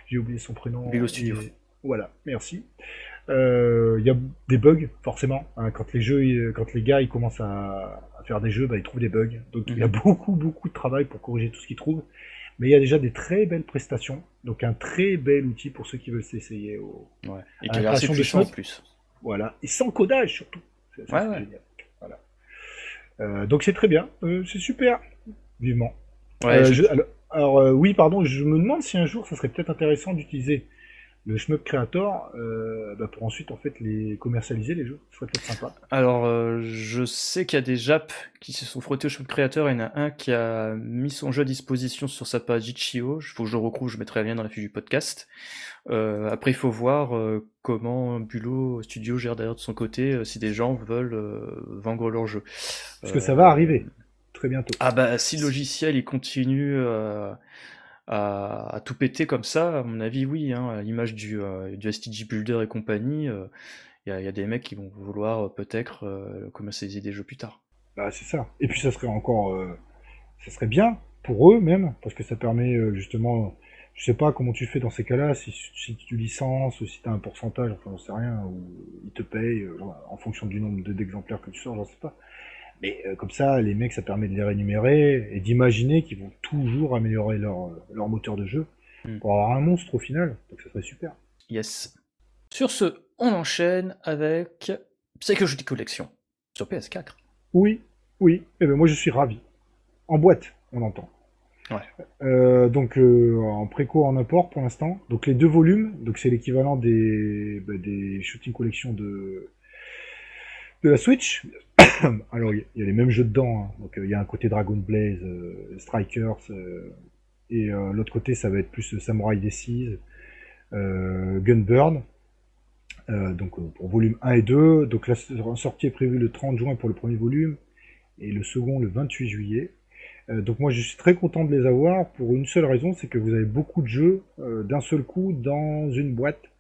j'ai oublié son prénom. Bilo Studio. Voilà, merci. Il y a des bugs forcément hein, quand les jeux, quand les gars ils commencent à, faire des jeux, bah, ils trouvent des bugs. Donc il y a mhm. beaucoup beaucoup de travail pour corriger tout ce qu'ils trouvent. Mais il y a déjà des très belles prestations, donc un très bel outil pour ceux qui veulent s'essayer au. Ouais. Et qui a assez puissant en plus. Voilà, et sans codage surtout. C'est ouais, génial. Voilà. Euh, donc c'est très bien, euh, c'est super, vivement. Ouais, euh, je... alors, alors oui, pardon, je me demande si un jour ça serait peut-être intéressant d'utiliser le Shmup Creator euh, bah pour ensuite en fait les commercialiser les jeux. Ce serait peut-être sympa. Alors euh, je sais qu'il y a des Japs qui se sont frottés au Shmup Creator. Il y en a un qui a mis son jeu à disposition sur sa page Itch.io. Il faut que je le retrouve, je mettrai le lien dans la fiche du podcast. Euh, après il faut voir comment Bulot Studio gère d'ailleurs de son côté si des gens veulent vendre leur jeu. Parce que ça va arriver très bientôt. Ah bah si le logiciel il continue à, tout péter comme ça, à mon avis, oui, hein, à l'image du, euh, du STG Builder et compagnie, il euh, y, a, des mecs qui vont vouloir euh, peut-être commercialiser des jeux plus tard. Bah, c'est ça. Et puis ça serait encore ça serait bien pour eux même, parce que ça permet justement, je sais pas comment tu fais dans ces cas-là, si, si tu licences, si tu as un pourcentage, enfin j'en sais rien, ou ils te payent en fonction du nombre d'exemplaires que tu sors, j'en sais pas. Mais euh, comme ça, les mecs, ça permet de les rémunérer et d'imaginer qu'ils vont toujours améliorer leur, leur moteur de jeu Mm. pour avoir un monstre au final. Donc ça serait super. Yes. Sur ce, on enchaîne avec Psychology Collection sur PS4. Oui, oui, et ben moi je suis ravi. En boîte, on entend. Ouais. Euh, donc euh, en préco en import pour l'instant. Donc les deux volumes, donc c'est l'équivalent des, bah, des shooting collection de de la Switch. Alors il y, a les mêmes jeux dedans. hein. Donc euh, il y a un côté Dragon Blaze, euh, Strikers, euh, et l'autre côté ça va être plus Samurai Decis, euh, Gunburn. Donc pour volume 1 et 2. Donc la sortie est prévue le 30 juin pour le premier volume et le second le 28 juillet. Donc moi je suis très content de les avoir pour une seule raison, c'est que vous avez beaucoup de jeux d'un seul coup dans une boîte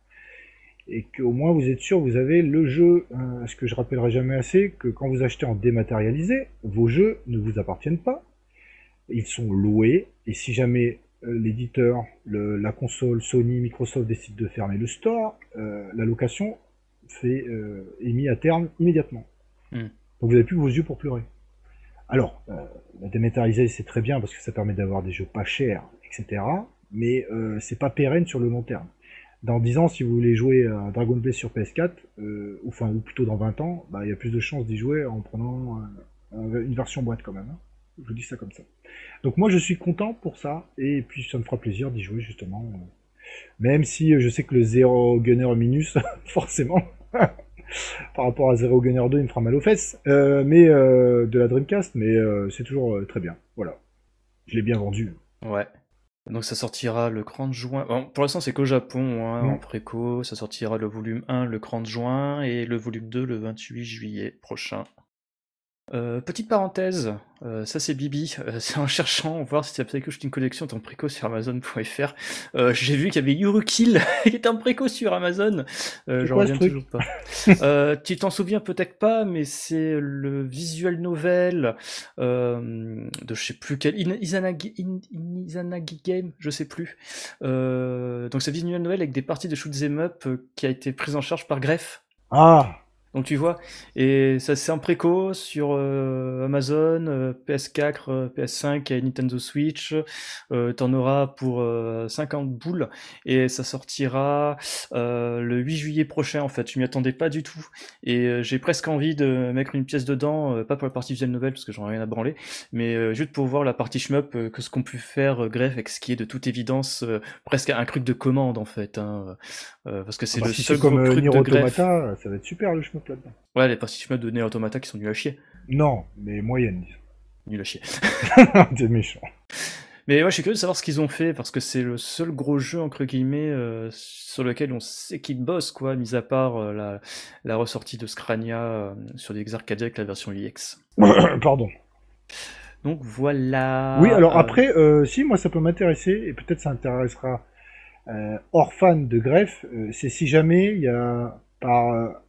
et qu'au moins vous êtes sûr vous avez le jeu, euh, ce que je rappellerai jamais assez, que quand vous achetez en dématérialisé, vos jeux ne vous appartiennent pas, ils sont loués et si jamais euh, l'éditeur, la console, Sony, Microsoft décide de fermer le store, euh, la location fait, est mise à terme immédiatement. Hmm. Donc vous n'avez plus vos yeux pour pleurer. Alors, la dématérialisée c'est très bien parce que ça permet d'avoir des jeux pas chers, etc. Mais c'est pas pérenne sur le long terme. Dans 10 ans, si vous voulez jouer à Dragon Ball sur PS4, euh, ou, enfin, ou plutôt dans 20 ans, bah, il y a plus de chances d'y jouer en prenant un- une version boîte quand même. hein. Je vous dis ça comme ça. Donc moi je suis content pour ça, et puis ça me fera plaisir d'y jouer justement. euh, Même si euh, je sais que le Zero Gunner Minus, forcément, par rapport à Zero Gunner 2, il me fera mal aux fesses, euh, mais de la Dreamcast, mais c'est toujours très bien. Voilà. Je l'ai bien vendu. Ouais. Donc ça sortira le 30 juin. Bon, pour l'instant, c'est qu'au Japon, hein, Mm. en préco. Ça sortira le volume 1 le 30 juin et le volume 2 le 28 juillet prochain. Euh, petite parenthèse, euh, ça c'est Bibi, Euh, c'est en cherchant voir si Psycho Shooting Collection est en préco sur Amazon.fr. Euh, J'ai vu qu'il y avait Yurukill qui était en préco sur Amazon. Euh, C'est J'en reviens toujours pas. Euh, tu t'en souviens peut-être pas, mais c'est le visual novel euh, de je sais plus quel In- Izanagi, In- Izanagi Game, je sais plus. Euh, donc c'est visual novel avec des parties de shoot 'em up qui a été prise en charge par Greff. Ah Donc tu vois, et ça c'est en préco sur euh, Amazon, euh, PS4, euh, PS5 et Nintendo Switch. Euh, T'en auras pour euh, 50 boules et ça sortira euh, le 8 juillet prochain en fait. Je m'y attendais pas du tout et euh, j'ai presque envie de mettre une pièce dedans, euh, pas pour la partie visuelle nouvelle parce que j'en ai rien à branler, mais euh, juste pour voir la partie shmup euh, que ce qu'on peut faire euh, Greff avec ce qui est de toute évidence euh, presque un truc de commande en fait, hein, euh, parce que c'est Bah, le si seul comme gros euh, truc de Greff. Automata, ça va être super le shmup là-dedans. Ouais, les parties de Neo Automata qui sont nuls à chier. Non, mais moyenne, disons. Nuls à chier. T'es méchant. Mais ouais, je suis curieux de savoir ce qu'ils ont fait parce que c'est le seul gros jeu entre guillemets euh, sur lequel on sait qu'ils bossent quoi, mis à part euh, la, la ressortie de Scrania euh, sur des Arcadia avec la version UX. Pardon. Donc voilà. Oui, alors après, si, moi ça peut m'intéresser, et peut-être ça intéressera hors fan de greffe, c'est si jamais il y a par,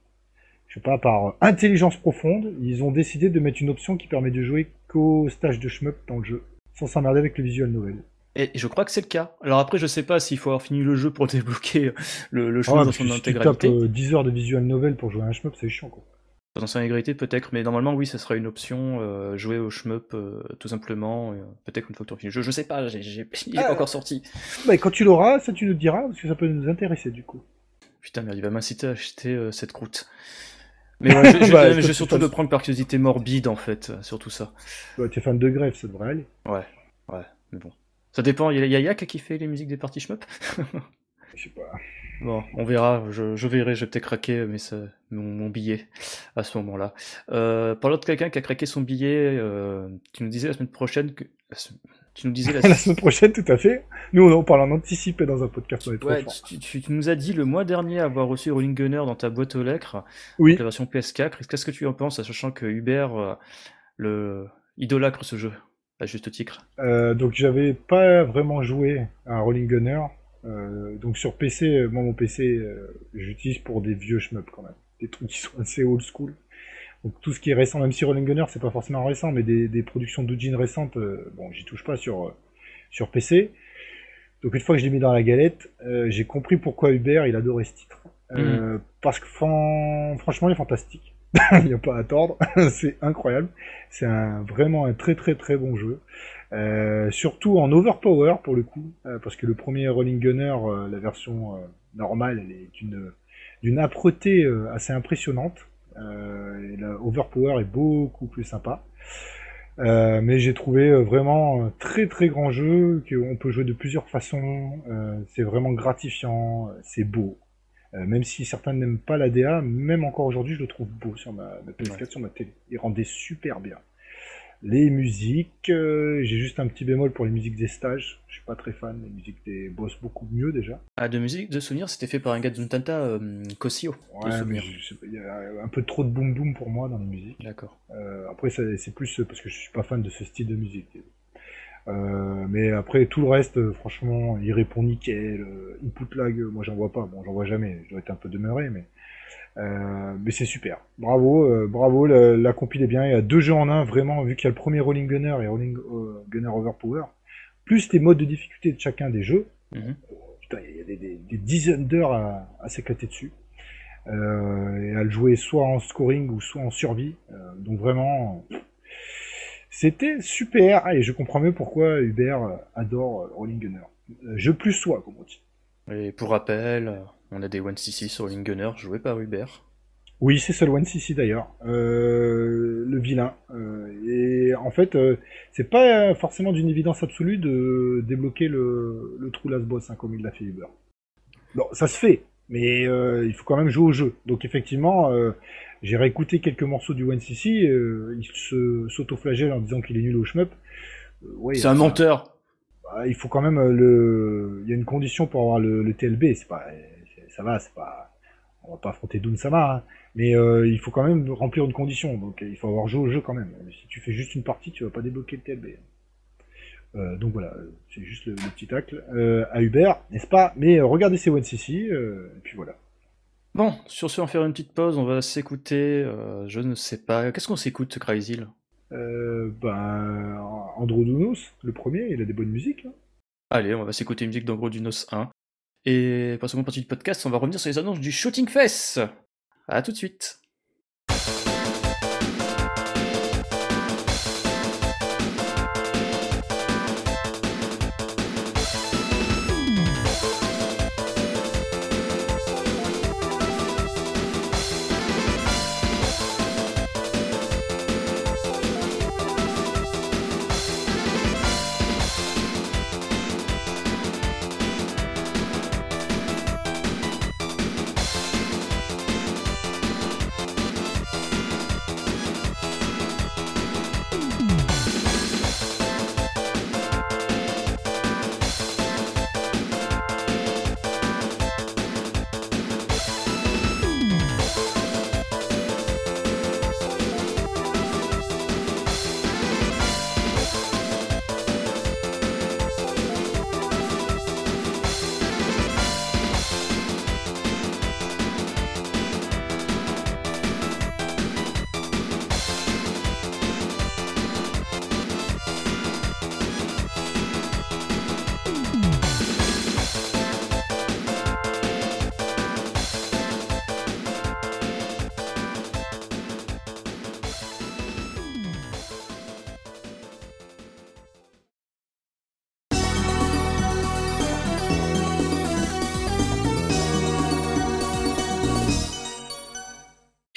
je sais pas, par intelligence profonde, ils ont décidé de mettre une option qui permet de jouer qu'au stage de shmup dans le jeu, sans s'emmerder avec le visual novel. Et je crois que c'est le cas. Alors après, je sais pas s'il faut avoir fini le jeu pour débloquer le, le Ah, shmup dans son si tu tapes intégralité. euh, 10 heures de visual novel pour jouer à un shmup, c'est chiant quoi. Dans son intégralité peut-être, mais normalement oui, ce sera une option euh, jouer au shmup euh, tout simplement. euh, peut-être une fois que tu finis. Je, je sais pas, il est Ah. pas encore sorti. Bah, quand tu l'auras, ça tu nous diras, parce que ça peut nous intéresser du coup. Putain, merde, il va m'inciter à acheter euh, cette croûte. Mais ouais, je, je- Bah, je surtout de prendre par curiosité morbide en fait, euh, surtout ça. Bah, t'es fan de greffe, ça devrait aller. Ouais, ouais, mais bon. Ça dépend, il y a il y a Yak qui fait les musiques des parties shmup Je sais pas. Bon, on verra, je, je verrai, je vais peut-être craquer mais ça, mon, mon billet à ce moment-là. Euh, parlant de quelqu'un qui a craqué son billet, euh, tu nous disais la semaine prochaine que... Tu nous disais la, La semaine prochaine, tout à fait. Nous, on en parle en anticipé dans un podcast, on est Ouais, tu, tu- tu nous as dit le mois dernier avoir reçu Rolling Gunner dans ta boîte aux lettres, Oui. la version PS4. Qu'est-ce que tu en penses, sachant que Hubert euh, le idolâtre ce jeu, à juste titre? Euh, donc j'avais pas vraiment joué à Rolling Gunner. Euh, donc sur PC, euh, moi mon PC, j'utilise pour des vieux shmups quand même, des trucs qui sont assez old school. Donc tout ce qui est récent, même si Rolling Gunner c'est pas forcément récent, mais des, des productions d'Ujin récentes, euh, bon j'y touche pas sur, euh, sur PC. Donc une fois que je l'ai mis dans la galette, euh, j'ai compris pourquoi Hubert il adorait ce titre. Euh, Parce que fran- franchement il est fantastique. il n'y a pas à tordre, c'est incroyable. C'est un, vraiment un très très très bon jeu. Euh, surtout en overpower pour le coup, euh, parce que le premier Rolling Gunner, euh, la version euh, normale, elle est d'une d'une âpreté euh, assez impressionnante. Euh, et overpower est beaucoup plus sympa. Euh, mais j'ai trouvé euh, vraiment un très très grand jeu qu'on peut jouer de plusieurs façons. Euh, c'est vraiment gratifiant, c'est beau. Même si certains n'aiment pas la DA, même encore aujourd'hui, je le trouve beau sur ma, ma PS4, Ouais. sur ma télé. Il rendait super bien. Les musiques, euh, j'ai juste un petit bémol pour les musiques des stages. Je suis pas très fan. Les musiques des boss beaucoup mieux déjà. Ah, de musique de souvenir, c'était fait par un gars de Zuntanta, euh, Ouais, il y a un peu trop de boom boom pour moi dans les musiques. D'accord. Euh, après, c'est plus parce que je suis pas fan de ce style de musique. Euh, mais après, tout le reste, euh, franchement, il répond nickel. Euh, input lag, euh, moi j'en vois pas. Bon, j'en vois jamais. Je dois être un peu demeuré, mais euh, mais c'est super. Bravo, euh, bravo. La, la compile est bien. Il y a deux jeux en un, vraiment, vu qu'il y a le premier Rolling Gunner et Rolling euh, Gunner Overpower, plus les modes de difficulté de chacun des jeux. Mhm. Putain, il y a des, des- des dizaines d'heures à, à s'éclater dessus. Et à le jouer soit en scoring ou soit en survie. Donc vraiment, c'était super. Ah, et je comprends mieux pourquoi Hubert adore Rolling Gunner. Euh, je plus sois, comme on dit. Et pour rappel, on a des 1cc sur Rolling Gunner joués par Hubert. Oui, c'est Sol One CC d'ailleurs, euh, le vilain. Euh, et en fait, euh, c'est pas forcément d'une évidence absolue de débloquer le, le trou last boss, hein, comme il l'a fait Uber. Bon, ça se fait, mais euh, il faut quand même jouer au jeu. Donc effectivement, j'ai réécouté quelques morceaux du One CC, euh, il se s'autoflagelle en disant qu'il est nul au shmup. Ouais, C'est un menteur bah, il faut quand même le. Il y a une condition pour avoir le, le TLB. C'est pas, ça va, c'est pas. On va pas affronter Dunsama, hein. mais euh, il faut quand même remplir une condition. Donc euh, il faut avoir joué au jeu quand même. Si tu fais juste une partie, tu vas pas débloquer le TLB. Euh, donc voilà, c'est juste le, le petit tacle euh, à Hubert, n'est-ce pas? Mais regardez ces One euh, et puis voilà. Bon, sur ce, on va faire une petite pause, on va s'écouter, je ne sais pas, qu'est-ce qu'on s'écoute, Crazy ben, Androdounos, le premier, il a des bonnes musiques. hein. Allez, on va s'écouter une musique d'Angro du Nos 1. Et pour la seconde partie du podcast, on va revenir sur les annonces du Shooting Fest. À tout de suite.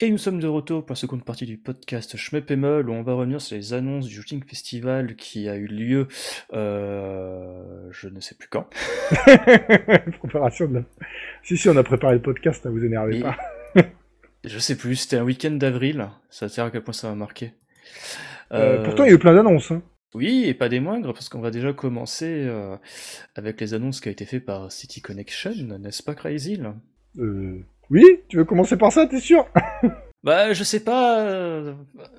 Et nous sommes de retour pour la seconde partie du podcast Schmeppemol où on va revenir sur les annonces du Shooting Festival qui a eu lieu, euh, je ne sais plus quand. Préparation de la... Si, si, on a préparé le podcast, ne vous énervez Et- pas. Je sais plus, c'était un week-end d'avril, ça tient à quel point ça m'a marqué. Euh, Euh, pourtant, il y a eu plein d'annonces. hein. Oui, et pas des moindres, parce qu'on va déjà commencer euh, avec les annonces qui ont été faites par City Connection, n'est-ce pas Crazy Euh, Oui, tu veux commencer par ça, t'es sûr? Bah, je sais pas. euh,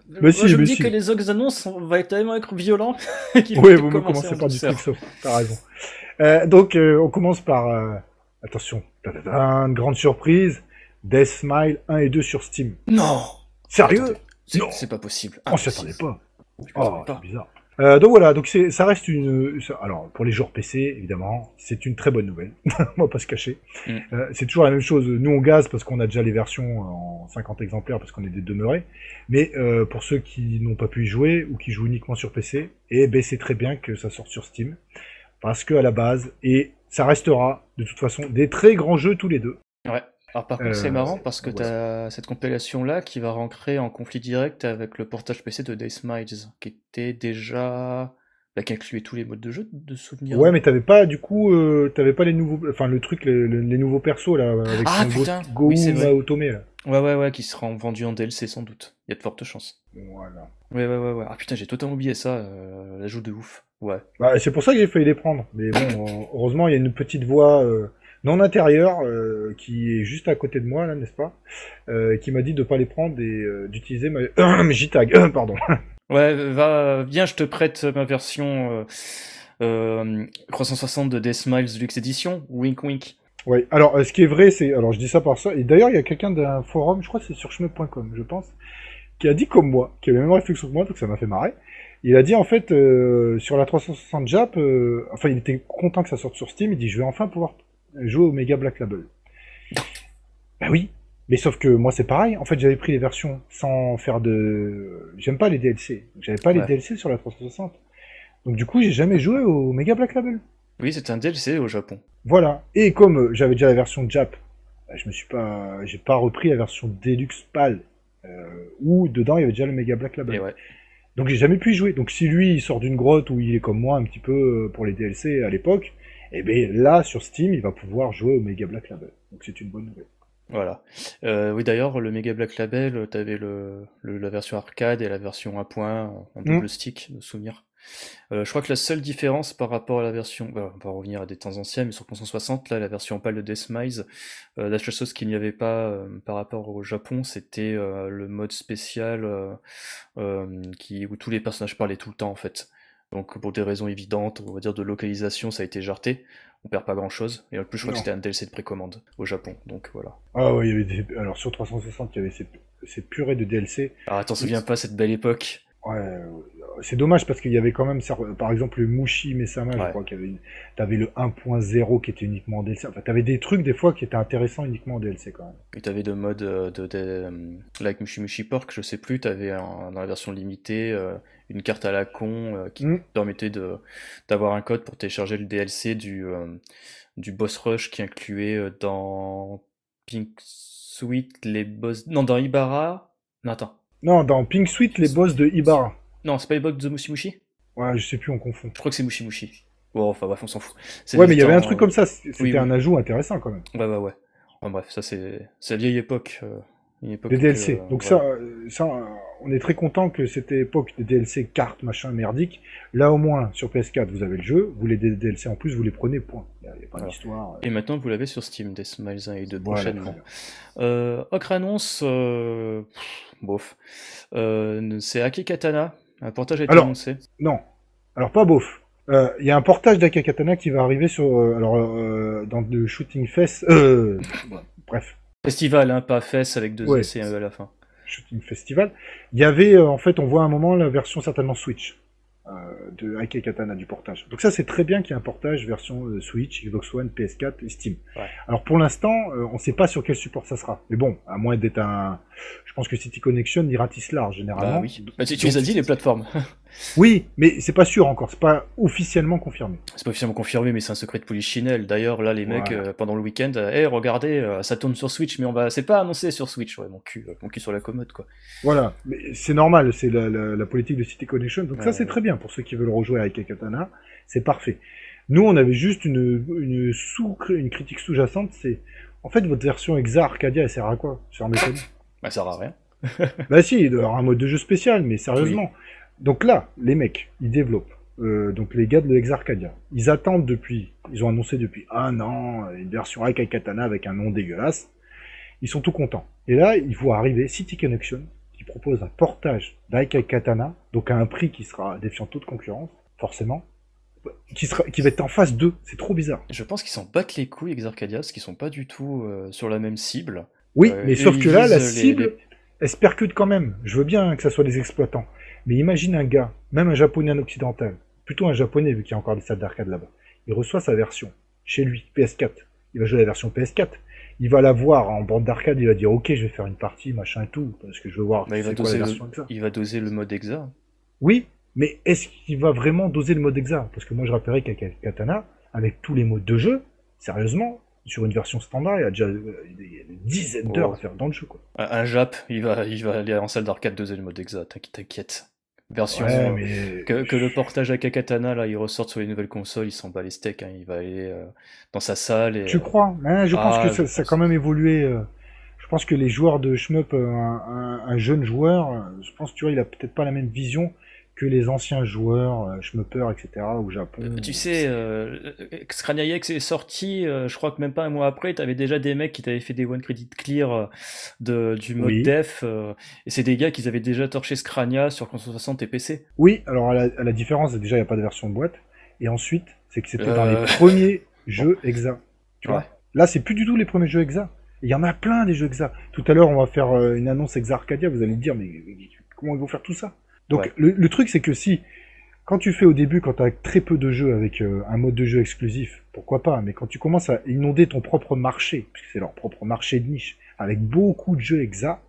Mais moi, si, je me mais dis si. que les autres annonces vont tellement être violents. qu'il Oui, vous me commencer commencez en par du. Quicksoft, t'as raison. Euh, donc, euh, on commence par... euh, Attention, une grande surprise, Death Smile 1 et 2 sur Steam. Non Sérieux? C'est Non. c'est pas possible. On s'y Impossible. attendait pas. Je Oh, c'est bizarre. Euh, donc voilà, donc c'est, ça reste une. alors pour les joueurs PC, évidemment, c'est une très bonne nouvelle. on va pas se cacher. Mm. Euh, c'est toujours la même chose. Nous on gaz parce qu'on a déjà les versions en 50 exemplaires parce qu'on est des demeurés. Mais euh, pour ceux qui n'ont pas pu y jouer ou qui jouent uniquement sur PC, et ben c'est très bien que ça sorte sur Steam parce que à la base et ça restera de toute façon des très grands jeux tous les deux. Ouais. Alors par contre, Euh, c'est marrant c'est- parce que tu as cette compilation-là qui va rentrer en conflit direct avec le portage PC de Days Miles, qui était déjà... Bah, qui incluait tous les modes de jeu, de souvenirs. Ouais, mais t'avais pas du coup, euh, t'avais pas les nouveaux, enfin le truc, les, les- les nouveaux persos là avec Ah, putain, Go, oui. Otome là. Ouais, ouais, ouais, qui seront vendus en DLC sans doute. Il y a de fortes chances. Voilà. Ouais, ouais, ouais, ouais. Ah putain, j'ai totalement oublié ça, euh, l'ajout de ouf. Ouais. Bah, c'est pour ça que j'ai failli les prendre. Mais bon, euh, heureusement, il y a une petite voix euh, non intérieure euh, qui est juste à côté de moi, là, n'est-ce pas euh, Qui m'a dit de pas les prendre et euh, d'utiliser ma JTAG. Pardon. Ouais, va, viens, je te prête ma version euh, euh, 360 de Death Smiles Lux Edition. Wink, wink. Ouais. Alors, ce qui est vrai, c'est, alors je dis ça par ça. Et d'ailleurs, il y a quelqu'un d'un forum, je crois que c'est sur chemin.com, je pense, qui a dit comme moi, qui a la même réflexion que moi, donc ça m'a fait marrer. Il a dit en fait euh, sur la 360 Jap, euh, enfin il était content que ça sorte sur Steam. Il dit je vais enfin pouvoir jouer au Mega Black Label. Bah oui, mais sauf que moi c'est pareil. En fait j'avais pris les versions sans faire de, j'aime pas les DLC. J'avais pas les. DLC sur la 360. Donc du coup j'ai jamais joué au Mega Black Label. Oui, c'était un DLC au Japon. Voilà. Et comme euh, j'avais déjà la version Jap, bah, je me suis pas, j'ai pas repris la version Deluxe PAL euh, où dedans il y avait déjà le Mega Black Label. Et ouais. Donc j'ai jamais pu y jouer. Donc si lui il sort d'une grotte où il est comme moi un petit peu euh, pour les DLC à l'époque, et ben là sur Steam il va pouvoir jouer au Mega Black Label. Donc c'est une bonne nouvelle. Voilà. Euh, oui, d'ailleurs, le Mega Black Label, t'avais le, le, la version arcade et la version 1 point en, en double Mm. stick de souvenir. Euh, je crois que la seule différence par rapport à la version, bah, on va revenir à des temps anciens, mais sur 360, là, la version PAL de Deathmise, euh, la seule chose qu'il n'y avait pas euh, par rapport au Japon, c'était euh, le mode spécial euh, euh, qui, où tous les personnages parlaient tout le temps, en fait. Donc, pour des raisons évidentes, on va dire de localisation, ça a été jarté. On perd pas grand chose. Et en plus, je crois que c'était un DLC de précommande au Japon. Donc, voilà. Ah ouais, il y avait des... alors sur 360 il y avait ces, ces purées de DLC. Ah, t'en souviens pas, cette belle époque? Ouais, euh, c'est dommage parce qu'il y avait quand même, par exemple, le Mushi Mesama, je crois qu'il y avait une... T'avais le 1.0 qui était uniquement en DLC. Enfin, t'avais des trucs des fois qui étaient intéressants uniquement en DLC quand même. Et t'avais de mode euh, de, de, euh, like Mushi Mushi Pork, je sais plus, t'avais un- dans la version limitée euh, une carte à la con euh, qui Mm. permettait de d'avoir un code pour télécharger le DLC du euh, du boss rush qui incluait euh, dans Pink Sweet les boss non dans Ibarra non attends Non, dans Pink Suite, les boss de Ibarra. non c'est pas les boss de Mushi Mushi Ouais, je sais plus, on confond. je crois que c'est Mushi Mushi bon enfin bref on s'en fout Ouais, mais il y avait un truc euh, comme ça, c'était oui, oui. un ajout intéressant quand même. ouais ouais ouais Enfin, bref ça c'est c'est la vieille époque euh, une époque que, DLC. euh, Donc voilà. ça, ça, on est très content que cette époque des DLC cartes, machin, merdique. Là au moins, sur PS4, vous avez le jeu. Vous les DLC en plus, vous les prenez, point. Il n'y a, il y a pas Voilà. d'histoire. Et maintenant, vous l'avez sur Steam, Death Smiles 1 et 2 Voilà, prochainement. Euh, autre annonce, euh, pff, bof. Euh, c'est Ake Katana. Un portage a été Alors- annoncé. Non. Alors pas. Euh, Il y a un portage d'Akakatana qui va arriver sur, euh, alors, euh, dans le Shooting Fest. Euh, bref, Festival, hein, pas FES avec deux Ouais. S et un E à la fin. Shooting Festival. Il y avait, euh, en fait, on voit à un moment la version certainement Switch euh, de Akakatana du portage. Donc ça, c'est très bien qu'il y ait un portage version euh, Switch, Xbox One, PS4 et Steam. Ouais. Alors pour l'instant, euh, on ne sait pas sur quel support ça sera. Mais bon, à moins d'être un, pense que City Connection tisse large généralement. Bah oui. Bah, tu, tu les as dit, les plateformes. Oui, mais c'est pas sûr encore. C'est pas officiellement confirmé. c'est pas officiellement confirmé, mais c'est un secret de polichinelle. D'ailleurs, là, les mecs, euh, pendant le week-end, euh, hey, regardez, euh, ça tourne sur Switch, mais on va, c'est pas annoncé sur Switch. Ouais, mon cul, euh, mon cul sur la commode, quoi. Voilà, mais c'est normal, c'est la, la- la politique de City Connection, donc Ouais, ça c'est ouais. très bien pour ceux qui veulent rejouer avec Katana, c'est parfait. Nous on avait juste une, une, sous, une critique sous-jacente, c'est en fait votre version Exa Arcadia elle sert à quoi? Sans déconner. Bah, ça sert à rien. bah si, il doit y avoir un mode de jeu spécial, mais sérieusement. Donc là, les mecs, ils développent, euh, donc les gars de l'Exa Arcadia, ils attendent depuis, ils ont annoncé depuis un an une version avec Katana avec un nom dégueulasse, ils sont tout contents. Et là, ils voient arriver City Connection, qui propose un portage d'Aikai Katana, donc à un prix qui sera défiant toute concurrence, forcément, qui, sera, qui va être en phase 2. C'est trop bizarre. Je pense qu'ils s'en battent les couilles, Exarcadia, parce qu'ils sont pas du tout euh, sur la même cible. Oui, Euh, mais sauf que là, la cible, les- elle se percute quand même. Je veux bien que ça soit des exploitants. Mais imagine un gars, même un japonais un occidental, plutôt un japonais vu qu'il y a encore des salles d'arcade là-bas, il reçoit sa version chez lui, PS4. Il va jouer la version PS4. Il va la voir en bande d'arcade, il va dire ok, je vais faire une partie, machin et tout, parce que je veux voir. Bah, il, va doser le... il va doser le mode exa. Oui, mais est-ce qu'il va vraiment doser le mode exa Parce que moi je rappellerai qu'avec Katana, avec tous les modes de jeu, sérieusement, sur une version standard, il y a déjà des dizaines d'heures à faire dans le jeu. Quoi. Un, Jap, il va, il va aller en salle d'arcade doser le mode exa, t'inquiète. Version que, le portage à Kakatana là il ressorte sur les nouvelles consoles, il s'en bat les steaks, hein. il va aller euh, dans sa salle. Et, tu crois? Je pense que ah, ça, a quand même évolué. Euh, je pense que les joueurs de shmup, euh, un, un, jeune joueur, je pense tu vois, il a peut-être pas la même vision que les anciens joueurs, euh, Schmupper, etc. au Japon. Euh, tu sais, euh, Scrania X est sorti, euh, je crois que même pas un mois après, tu avais déjà des mecs qui t'avaient fait des one credit clear de, du mode def, et c'est des gars qui avaient déjà torché Scrania sur console 60 et PC. Oui, alors à la, différence, déjà il n'y a pas de version boîte, et ensuite, c'est que c'était dans les premiers jeux EXA. Tu vois Là, c'est plus du tout les premiers jeux EXA. Il y en a plein des jeux EXA. Tout à l'heure, on va faire une annonce EXA Arcadia, vous allez dire, mais comment ils vont faire tout ça? Donc le, truc c'est que si quand tu fais au début, quand tu as très peu de jeux avec euh, un mode de jeu exclusif, pourquoi pas, mais quand tu commences à inonder ton propre marché, puisque c'est leur propre marché de niche, avec beaucoup de jeux exa,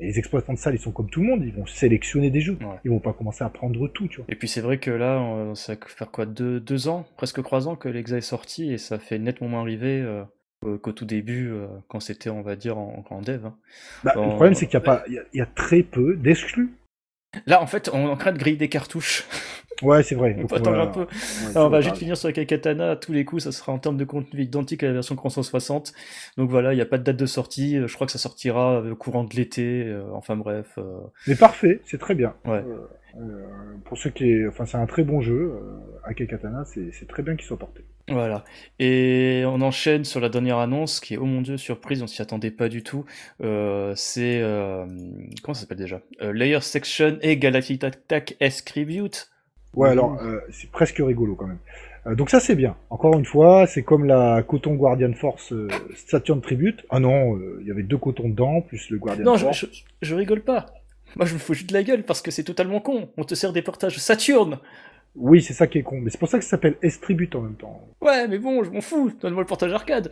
les exploitants de salles, ils sont comme tout le monde, ils vont sélectionner des jeux, ils vont pas commencer à prendre tout, tu vois. Et puis c'est vrai que là, ça va faire quoi, deux, ans, presque trois ans que l'exa est sorti, et ça fait nettement moins arriver euh, qu'au tout début, euh, quand c'était, on va dire, en, en dev. Hein. Bah, le problème, c'est qu'il y a, pas, il y a très peu d'exclus. Là, en fait, on est en train de griller des cartouches. Ouais, c'est vrai. on attendre un peu. on va juste finir sur la Katana. À tous les coups, ça sera en termes de contenu identique à la version 360. Donc voilà, il n'y a pas de date de sortie. Je crois que ça sortira au courant de l'été. Euh, enfin bref. Euh. Mais parfait, c'est très bien. Ouais. Euh, pour ceux qui, enfin, c'est un très bon jeu. Ake Katana, c'est très bien qu'il soit porté. Voilà. Et on enchaîne sur la dernière annonce qui est, oh mon dieu, surprise, on s'y attendait pas du tout. Euh, c'est, euh, comment ça s'appelle déjà? Euh, Layer Section et Galactic Attack S Tribute. Ouais, alors, c'est presque rigolo quand même. donc ça c'est bien. Encore une fois, c'est comme la Coton Guardian Force Saturn Tribute. Ah non, il y avait deux cotons dedans, plus le Guardian non, Force. Non, je, je, rigole pas. Moi je me fous juste de la gueule parce que c'est totalement con. On te sert des portages Saturn. Oui, c'est ça qui est con. Mais c'est pour ça que ça s'appelle S-Tribute en même temps. Ouais, mais bon, je m'en fous. Donne-moi le portage arcade.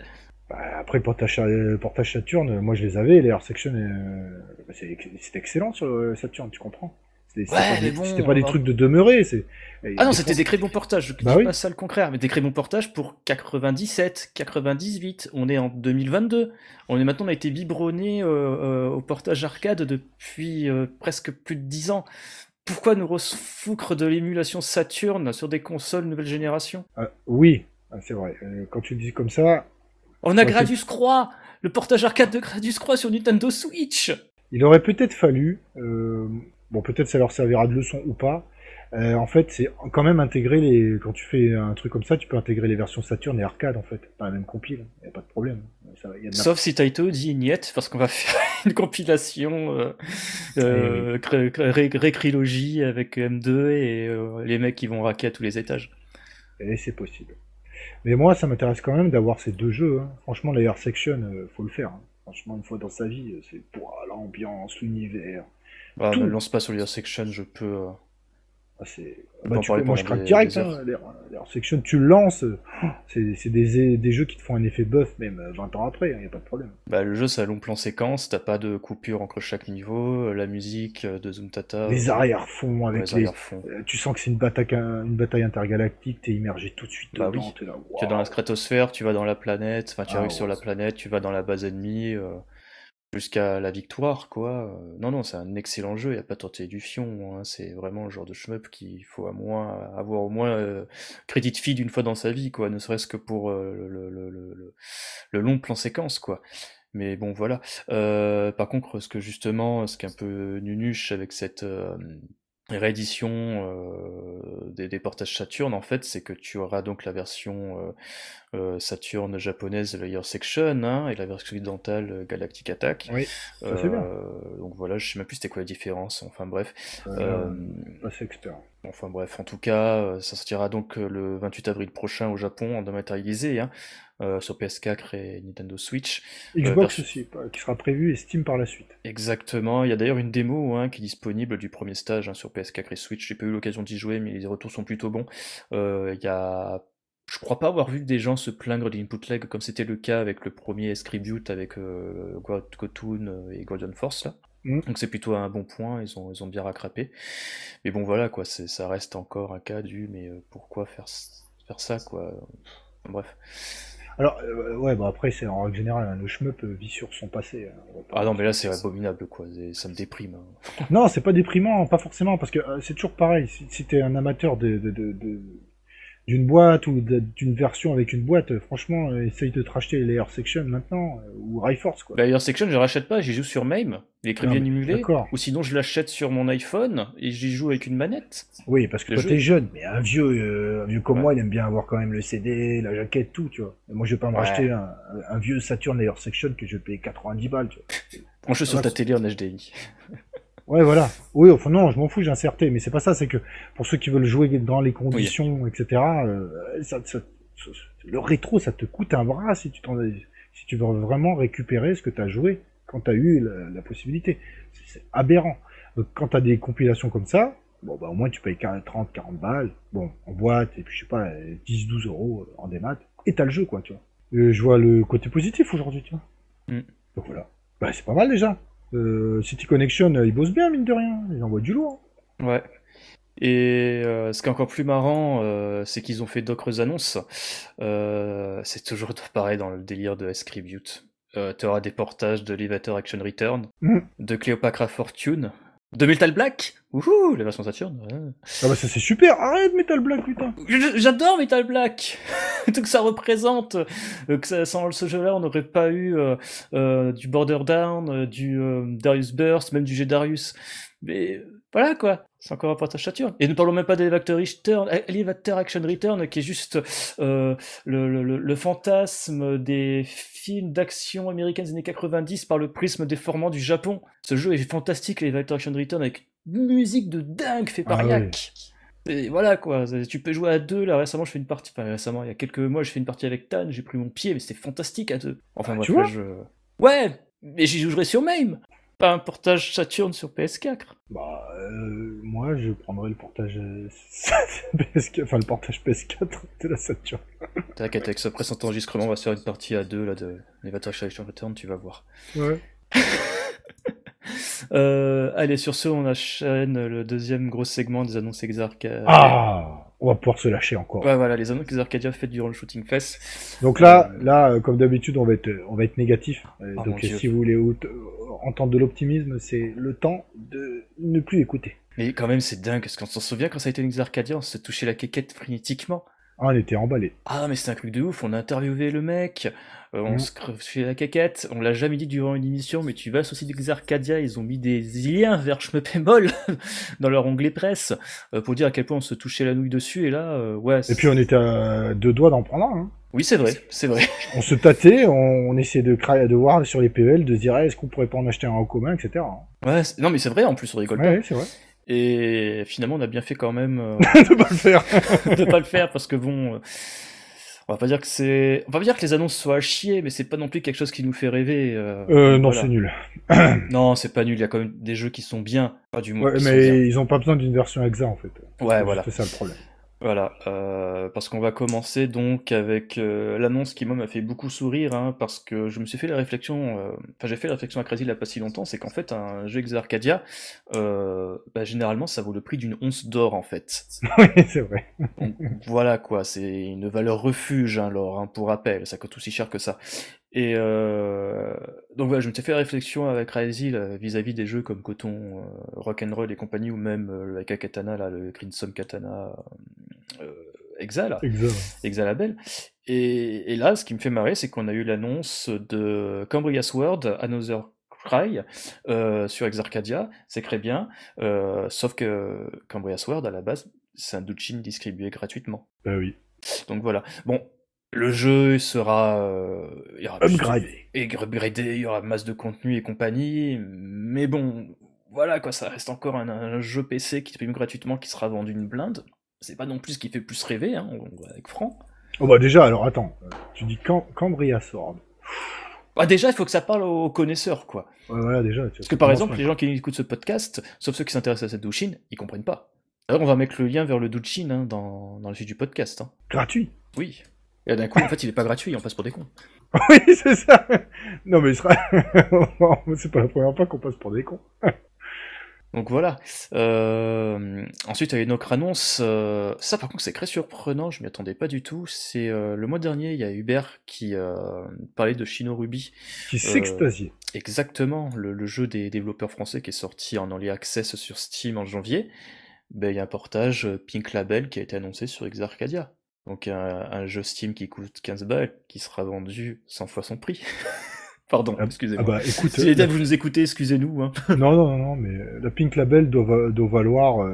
Bah, après, le portage, portage Saturn, moi je les avais. Les Air Section, euh, bah, c'était excellent sur euh, Saturn, tu comprends c'était ouais, pas, des, pas des trucs de demeurer. Ah non, c'était des crayons portage. Je bah dis pas ça le contraire, mais des crayons portage pour 97, 98. On est en 2022. On est maintenant, on a été biberonné euh, au portage arcade depuis presque plus de 10 ans pourquoi nous refoucre de l'émulation Saturn sur des consoles nouvelle génération? Euh, Oui, ah, c'est vrai. Euh, quand tu le dis comme ça. On a Gradius Croix Le portage arcade de Gradius Croix sur Nintendo Switch Il aurait peut-être fallu. Euh, bon, peut-être ça leur servira de leçon ou pas. Euh, en fait, c'est quand même intégrer les. Quand tu fais un truc comme ça, tu peux intégrer les versions Saturn et arcade en fait, pas la même compile. Y a pas de problème. Sauf si Taito dit niet, parce qu'on va faire une compilation euh, euh, récrilogie avec M2 et euh, les mecs qui vont raquer à tous les étages. Et c'est possible. Mais moi, ça m'intéresse quand même d'avoir ces deux jeux. Hein. Franchement, la Section, euh, faut le faire. Hein. Franchement, une fois dans sa vie, c'est pour l'ambiance, l'univers. Bah, ne lance pas sur Section, je peux. Ah, bah, moi je craque direct, hein, section, tu le lances, c'est des, des, jeux qui te font un effet buff même 20 euh, ans après, il hein, n'y a pas de problème. Bah, le jeu c'est un long plan séquence, t'as pas de coupure entre chaque niveau, euh, la musique euh, de Zoom Tata. Les arrière-fonds avec les. tu sens que c'est une bataille, une bataille intergalactique, t'es immergé tout de suite bah dedans, es là, Tu es dans la stratosphère, tu vas dans la planète, enfin tu ah, arrives sur la planète, tu vas dans la base ennemie jusqu'à la victoire, quoi. Non, non, c'est un excellent jeu, il n'y a pas de du fion. Hein. C'est vraiment le genre de shmup qu'il faut à moins, avoir au moins euh, crédit de feed une fois dans sa vie, quoi, ne serait-ce que pour euh, le, le, le, long plan séquence, quoi. Mais bon, voilà. Euh, par contre, ce que justement, ce qui est un peu nunuche avec cette réédition euh, des, des, portages Saturn, en fait, c'est que tu auras donc la version euh, euh Saturn japonaise Layer Section hein, et la version occidentale euh, Galactic Attack. Oui, ça c'est bien. Donc voilà, je sais même plus c'était quoi la différence. Enfin bref. c'est expert. Enfin bref, en tout cas, ça sortira donc le 28 avril prochain au Japon en dématérialisé. Hein. Euh, sur PS4 et Nintendo Switch. Xbox aussi, qui sera prévu et Steam par la suite. Exactement. Il y a d'ailleurs une démo hein, qui est disponible du premier stage hein, sur PS4 et Switch. J'ai pas eu l'occasion d'y jouer, mais les retours sont plutôt bons. Il y a je crois pas avoir vu des gens se plaindre d'input lag comme c'était le cas avec le premier Scribute avec euh, Gotoon et Golden Force là. Mm. Donc c'est plutôt un bon point, ils ont, ils ont bien rattrapé. Mais bon voilà quoi, ça reste encore un cas du mais euh, pourquoi faire, faire ça quoi? Bref. Alors euh, ouais bah après c'est en règle générale hein, le shmup vit sur son passé. Hein, ah non mais là c'est abominable quoi, ça me déprime. Hein. non c'est pas déprimant, pas forcément parce que c'est toujours pareil. Si, si t'es un amateur de, de, de d'une boîte ou d'une version avec une boîte, franchement, euh, essaye de te racheter Layer Section maintenant, euh, ou Rayforce quoi. Layer Section, je rachète pas, j'y joue sur MAME, il est très bien émulé, ou sinon je l'achète sur mon iPhone et j'y joue avec une manette. Oui, parce que toi t'es jeune, mais un vieux, euh, un vieux comme moi, il aime bien avoir quand même le CD, la jaquette, tout, tu vois. moi je vais pas me racheter un, vieux Saturn Layer Section que je vais payer 90 balles, tu vois. Branche sur ta télé en HDI. Ouais, voilà. Oui, enfin non, je m'en fous, j'ai inserté, mais c'est pas ça, c'est que pour ceux qui veulent jouer dans les conditions, etc., euh, le rétro, ça te coûte un bras si tu, si tu veux vraiment récupérer ce que tu as joué quand tu as eu la, possibilité. C'est aberrant. Donc, quand tu as des compilations comme ça, bon, bah, au moins tu payes 30, 40 balles, bon, en boîte, et puis je sais pas, 10, 12 euros en démat, et t'as le jeu, quoi, tu vois. Euh, je vois le côté positif aujourd'hui, tu vois. Mm. Donc voilà. Bah, c'est pas mal déjà. Euh, City Connection, euh, il bosse bien, mine de rien. Il envoie du lourd. Ouais. Et euh, ce qui est encore plus marrant, c'est qu'ils ont fait d'autres annonces. c'est toujours pareil dans le délire de S-Tribute. tu auras des portages de Levator Action Return, mm. de Cleopatra Fortune, de Metal Black Wouhou, la version Saturn. Ah bah ça c'est super, arrête Metal Black putain J'adore Metal Black Tout que ça représente, euh, que ça, sans ce jeu-là on n'aurait pas eu euh, euh, du Border Down, du Darius Burst, même du G Darius. Mais voilà quoi, c'est encore un portage Saturn. Et ne parlons même pas d'Elevator Return, Elevator Action Return, qui est juste le, le, le, fantasme des films d'action américaines des années 90 par le prisme déformant du Japon. Ce jeu est fantastique, Elevator Action Return, avec musique de dingue fait par ah, Et voilà quoi, tu peux jouer à deux. Là récemment, je fais une partie. Enfin, récemment, il y a quelques mois, je fais une partie avec Tan. J'ai pris mon pied, mais c'était fantastique à deux. Enfin, moi, ah, je... Ouais, mais j'y jouerai sur MAME. Pas un portage Saturn sur PS4. Bah, euh, moi, je prendrais le portage PS4, enfin le portage PS4 de la Saturn. T'inquiète, avec ce présent enregistrement, on va se faire une partie à deux là de Nevator Saturn Return, tu vas voir. Ouais. Euh, allez, sur ce, on enchaîne le deuxième gros segment des annonces Exarcadia. Ah On va pouvoir se lâcher encore. Ouais, voilà, les annonces Exarcadia faites durant le Shooting Fest. Donc là, euh, là, comme d'habitude, on va être, on va être négatif. Euh, oh donc si vous voulez entendre de l'optimisme, c'est le temps de ne plus écouter. Mais quand même, c'est dingue, parce qu'on s'en souvient quand ça a été une Exarcadia, on se touchait la quéquette frénétiquement. Ah, on était emballé. Ah, mais c'est un truc de ouf, on a interviewé le mec, euh, on mm. se fait la caquette, on l'a jamais dit durant une émission, mais tu vas sur le site d'Exarcadia, ils ont mis des liens vers Schmeppemol dans leur onglet presse euh, pour dire à quel point on se touchait la nouille dessus, et là, euh, ouais. Et puis on était à deux doigts d'en prendre un. Hein. Oui, c'est vrai, c'est vrai. On se tâtait, on, essayait de, de voir sur les PEL, de se dire, est-ce qu'on pourrait pas en acheter un en commun, etc. Ouais, non, mais c'est vrai, en plus, on rigole ouais, c'est vrai. Et finalement, on a bien fait quand même de pas le faire. de pas le faire parce que bon, on va pas dire que c'est, on va pas dire que les annonces soient à chier, mais c'est pas non plus quelque chose qui nous fait rêver. Euh, euh non, c'est nul. non, c'est pas nul. Il y a quand même des jeux qui sont bien, pas du moins. Ouais, mais ils ont pas besoin d'une version exa en fait. Ouais, voilà. C'est ça le problème. Voilà, euh, parce qu'on va commencer donc avec euh, l'annonce qui moi m'a fait beaucoup sourire, hein, parce que je me suis fait la réflexion, euh, enfin j'ai fait la réflexion à Crazy il n'y a pas si longtemps, c'est qu'en fait un jeu Exarcadia, bah, généralement ça vaut le prix d'une once d'or en fait. oui, c'est vrai. voilà quoi, c'est une valeur refuge hein, l'or, hein, pour rappel, ça coûte aussi cher que ça. Et euh, donc voilà, je me suis fait réflexion avec Crazy vis-à-vis des jeux comme Coton, euh, Rock'n'Roll et compagnie, ou même euh, avec Katana, là, le Crimson Katana euh, Exa, là, Exa. Label. Et, et, là, ce qui me fait marrer, c'est qu'on a eu l'annonce de Cambria Sword, Another Cry, euh, sur Exarcadia, c'est très bien, euh, sauf que Cambria Sword, à la base, c'est un Duchin distribué gratuitement. Bah oui. Donc voilà. Bon, le jeu sera euh, il y aura upgradé. Et upgradé, il y aura masse de contenu et compagnie, mais bon, voilà quoi, ça reste encore un, jeu PC qui prime gratuitement qui sera vendu une blinde. C'est pas non plus ce qui fait plus rêver, hein, avec franc. Oh bah déjà, alors attends, tu dis Cam Cambria Sword. Bah déjà, il faut que ça parle aux connaisseurs, quoi. Ouais, voilà, déjà. Parce que par exemple, les gens qui écoutent ce podcast, sauf ceux qui s'intéressent à cette douchine, ils comprennent pas. Alors on va mettre le lien vers le douchine hein, dans, dans le fil du podcast. Hein. Gratuit Oui. Et d'un coup, en fait, il est pas gratuit, on passe pour des cons. oui, c'est ça Non mais il sera... c'est pas la première fois qu'on passe pour des cons. Donc voilà. Euh, ensuite, il y a une autre annonce. Euh, ça, par contre, c'est très surprenant. Je m'y attendais pas du tout. C'est euh, le mois dernier, il y a Hubert qui parlait de Shino Ruby. Qui s'extasiait. Exactement. Le, jeu des développeurs français qui est sorti en early access sur Steam en janvier. Ben, il y a un portage Pink Label qui a été annoncé sur Exarcadia. Donc un, un jeu Steam qui coûte 15 balles, qui sera vendu 100 fois son prix. Pardon, ah, excusez-moi. Ah bah, écoute, si les vous nous écoutez, excusez-nous. Hein. non, non, non, mais la Pink Label doit, doit valoir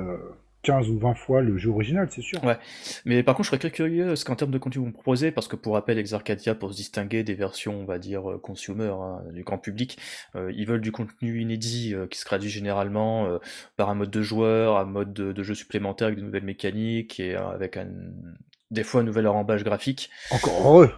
15 euh, ou 20 fois le jeu original, c'est sûr. Ouais, mais par contre, je serais très curieux ce qu'en termes de contenu vous me proposez, parce que pour rappel, Exarcadia, pour se distinguer des versions, on va dire, euh, consumer, hein, du grand public, euh, ils veulent du contenu inédit qui se traduit généralement par un mode de joueur, un mode de, jeu supplémentaire avec de nouvelles mécaniques et avec un, des fois un nouvel enrobage graphique. Encore heureux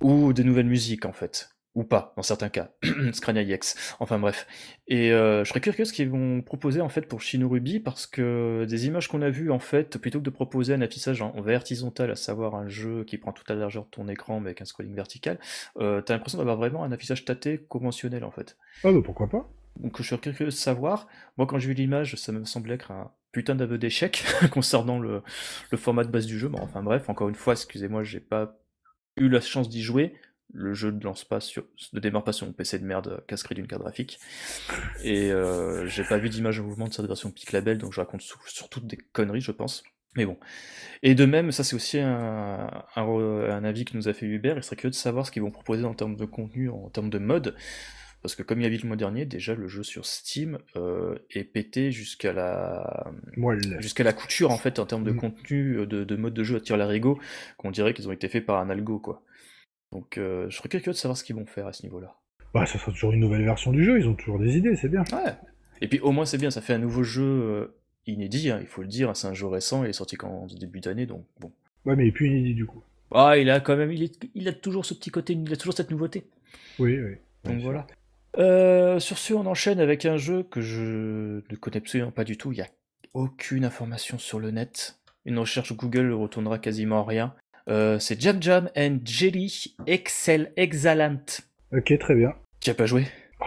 Ou des nouvelles musiques, en fait ou pas dans certains cas, Scrania EX, enfin bref. Et euh, je serais curieux ce qu'ils vont proposer en fait pour Shinorubi parce que des images qu'on a vues en fait, plutôt que de proposer un affichage en vertical, à savoir un jeu qui prend toute la largeur de ton écran mais avec un scrolling vertical, euh, t'as l'impression d'avoir vraiment un affichage tâté conventionnel en fait. Ah bah pourquoi pas Donc je suis curieux de savoir. Moi quand j'ai vu l'image, ça me semblait être un putain d'aveu d'échec concernant le, format de base du jeu. Bon, enfin bref, encore une fois, excusez-moi, j'ai pas eu la chance d'y jouer le jeu ne lance pas sur, ne démarre pas sur mon PC de merde casquerie d'une carte graphique. Et euh, j'ai pas vu d'image en mouvement de cette version Pic Label, donc je raconte surtout des conneries, je pense. Mais bon. Et de même, ça c'est aussi un, un, avis que nous a fait Hubert, il serait curieux de savoir ce qu'ils vont proposer en termes de contenu, en termes de mode. Parce que comme il y a vu le mois dernier, déjà le jeu sur Steam euh, est pété jusqu'à la jusqu'à la couture en fait en termes de mm. contenu, de, de mode de jeu à tir l'arigot, qu'on dirait qu'ils ont été faits par un algo quoi. Donc euh, je serais curieux de savoir ce qu'ils vont faire à ce niveau-là. Bah ça sera toujours une nouvelle version du jeu, ils ont toujours des idées, c'est bien. Ouais. Et puis au moins c'est bien, ça fait un nouveau jeu euh, inédit, hein, il faut le dire, c'est un jeu récent, il est sorti qu'en début d'année, donc bon. Ouais mais il est plus inédit du coup. Ah il a quand même, il, a toujours ce petit côté, il a toujours cette nouveauté. Oui, oui. Donc voilà. Euh, sur ce, on enchaîne avec un jeu que je ne connais absolument pas du tout, il n'y a aucune information sur le net. Une recherche Google ne retournera quasiment rien. Euh, c'est Jam Jam and Jelly Excel Exalant. Ok, très bien. Tu as pas joué? Oh,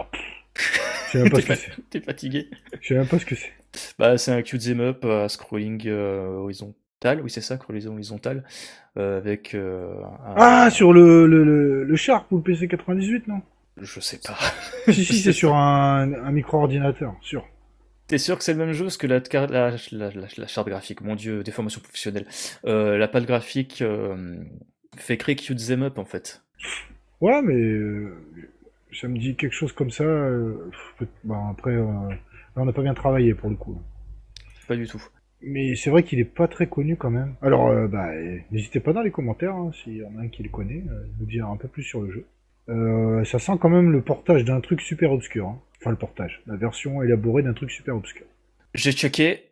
Je sais même pas ce que c'est. T'es fatigué? Je sais même pas ce que c'est. Bah, c'est un cute up à scrolling euh, horizontal. Oui, c'est ça, scrolling horizontal. Avec. Ah, sur le, le, le, Sharp ou le PC 98, non? Je sais pas. si, si, c'est sur un, un micro-ordinateur, sûr. T'es sûr que c'est le même jeu Parce que la, la, la, charte graphique, mon dieu, déformation professionnelle. Euh, la pâte graphique euh, fait créer Cute Them Up en fait. Ouais, mais euh, ça me dit quelque chose comme ça. Bah, après, on n'a pas bien travaillé pour le coup. Pas du tout. Mais c'est vrai qu'il est pas très connu quand même. Alors, bah, n'hésitez pas dans les commentaires, hein, s'il y en a un qui le connaît, nous dire un peu plus sur le jeu. Ça sent quand même le portage d'un truc super obscur. Hein. Enfin, le portage. La version élaborée d'un truc super obscur. J'ai checké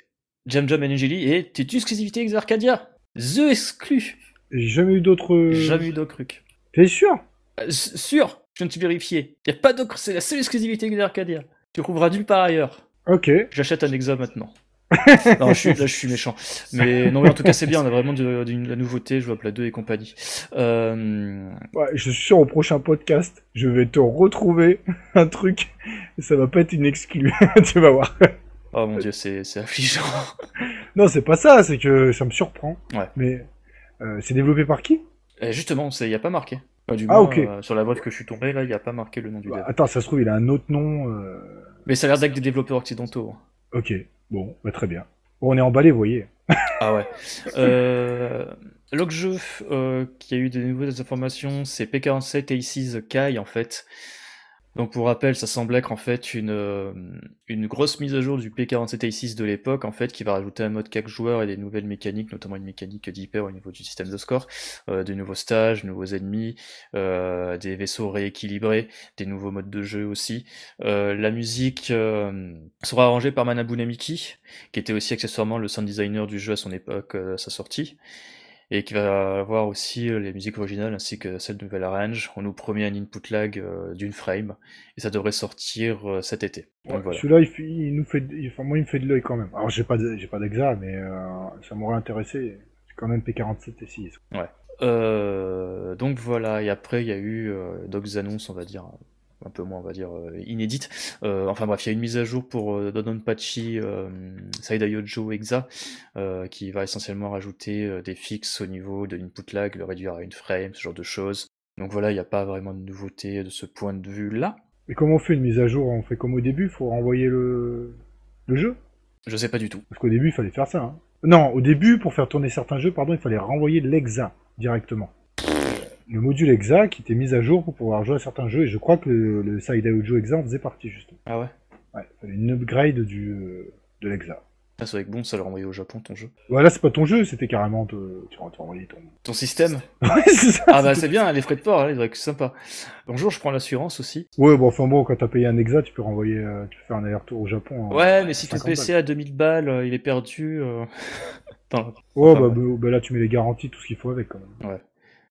Jam Jam Angeli et t'es exclusivité ex Arcadia. The exclu. J'ai jamais eu d'autres. Jamais eu d'autres trucs. T'es sûr? Euh, Sûr. Je viens de vérifier. Y a pas d'autre. C'est la seule exclusivité ex Arcadia. Tu trouveras nulle part ailleurs. Ok. J'achète un Exa maintenant. Non, je suis, là, je suis méchant. Mais non, mais en tout cas, c'est bien. On a vraiment de, la nouveauté. Je vois Pla 2 et compagnie. Euh... Ouais, je suis sûr au prochain podcast, je vais te retrouver un truc. Ça va pas être une exclue. tu vas voir. Oh mon dieu, c'est, affligeant. non, c'est pas ça. C'est que ça me surprend. Ouais. Mais euh, c'est développé par qui? Eh, Justement, il y a pas marqué. du ah, ok. Euh, sur la bref que je suis tombé, là, il y a pas marqué le nom du bah, Attends, ça se trouve, il a un autre nom. Euh. Mais ça a l'air d'être des développeurs occidentaux. Ok. Bon, bah, très bien. on est emballé, vous voyez. ah ouais. Euh, L'autre jeu euh, qui a eu des nouvelles informations, c'est P47 Aces Kai en fait. Donc pour rappel, ça semble être en fait une, euh, une grosse mise à jour du P47A6 de l'époque, en fait, qui va rajouter un mode 4 joueurs et des nouvelles mécaniques, notamment une mécanique d'hyper au niveau du système de score, euh, des nouveaux stages, nouveaux ennemis, euh, des vaisseaux rééquilibrés, des nouveaux modes de jeu aussi. la musique sera arrangée par Manabu Namiki, qui était aussi accessoirement le sound designer du jeu à son époque, à sa sortie. Et qui va avoir aussi les musiques originales ainsi que celle de Nouvelle Arrange. On nous promet un input lag d'une frame et ça devrait sortir cet été. Celui-là, il, nous fait, enfin, moi, il me fait de l'œil quand même. Alors, j'ai pas, j'ai pas d'exa, mais ça m'aurait intéressé. C'est quand même P47 et 6. Ouais. donc voilà, et après il y a eu d'autres annonces, on va dire, un peu moins, on va dire, euh, inédite. Euh, enfin bref, il y a une mise à jour pour euh, Dodonpachi euh, Exa qui va essentiellement rajouter des fixes au niveau de l'input lag, le réduire à une frame, ce genre de choses. Donc voilà, il n'y a pas vraiment de nouveauté de ce point de vue-là. Mais comment on fait une mise à jour? On fait comme au début, il faut renvoyer le... le jeu? Je sais pas du tout. Parce qu'au début, il fallait faire ça. Hein. Non, au début, pour faire tourner certains jeux, pardon, il fallait renvoyer l'exa directement le module EXA qui était mis à jour pour pouvoir jouer à certains jeux, et je crois que le, le Side Audio EXA en faisait partie, justement. Ah ouais? Ouais, il fallait une upgrade du, euh, de l'EXA. Ah, c'est vrai que bon, ça l'a renvoyé au Japon ton jeu. Voilà, c'est pas ton jeu, c'était carrément. Te... Tu vas envoyer ton. Ton système? Ouais, c'est ça Ah bah c'est bien, les frais de port, là, ils que sympa. Bonjour, je prends l'assurance aussi. Ouais, bon, enfin bon, quand t'as payé un EXA, tu peux renvoyer. Euh, tu peux faire un aller-retour au Japon. Ouais, mais si ton PC à 2000 balles, euh, il est perdu. Euh... Ouais, bah, bah, bah, là, tu mets les garanties, tout ce qu'il faut avec quand même. Ouais.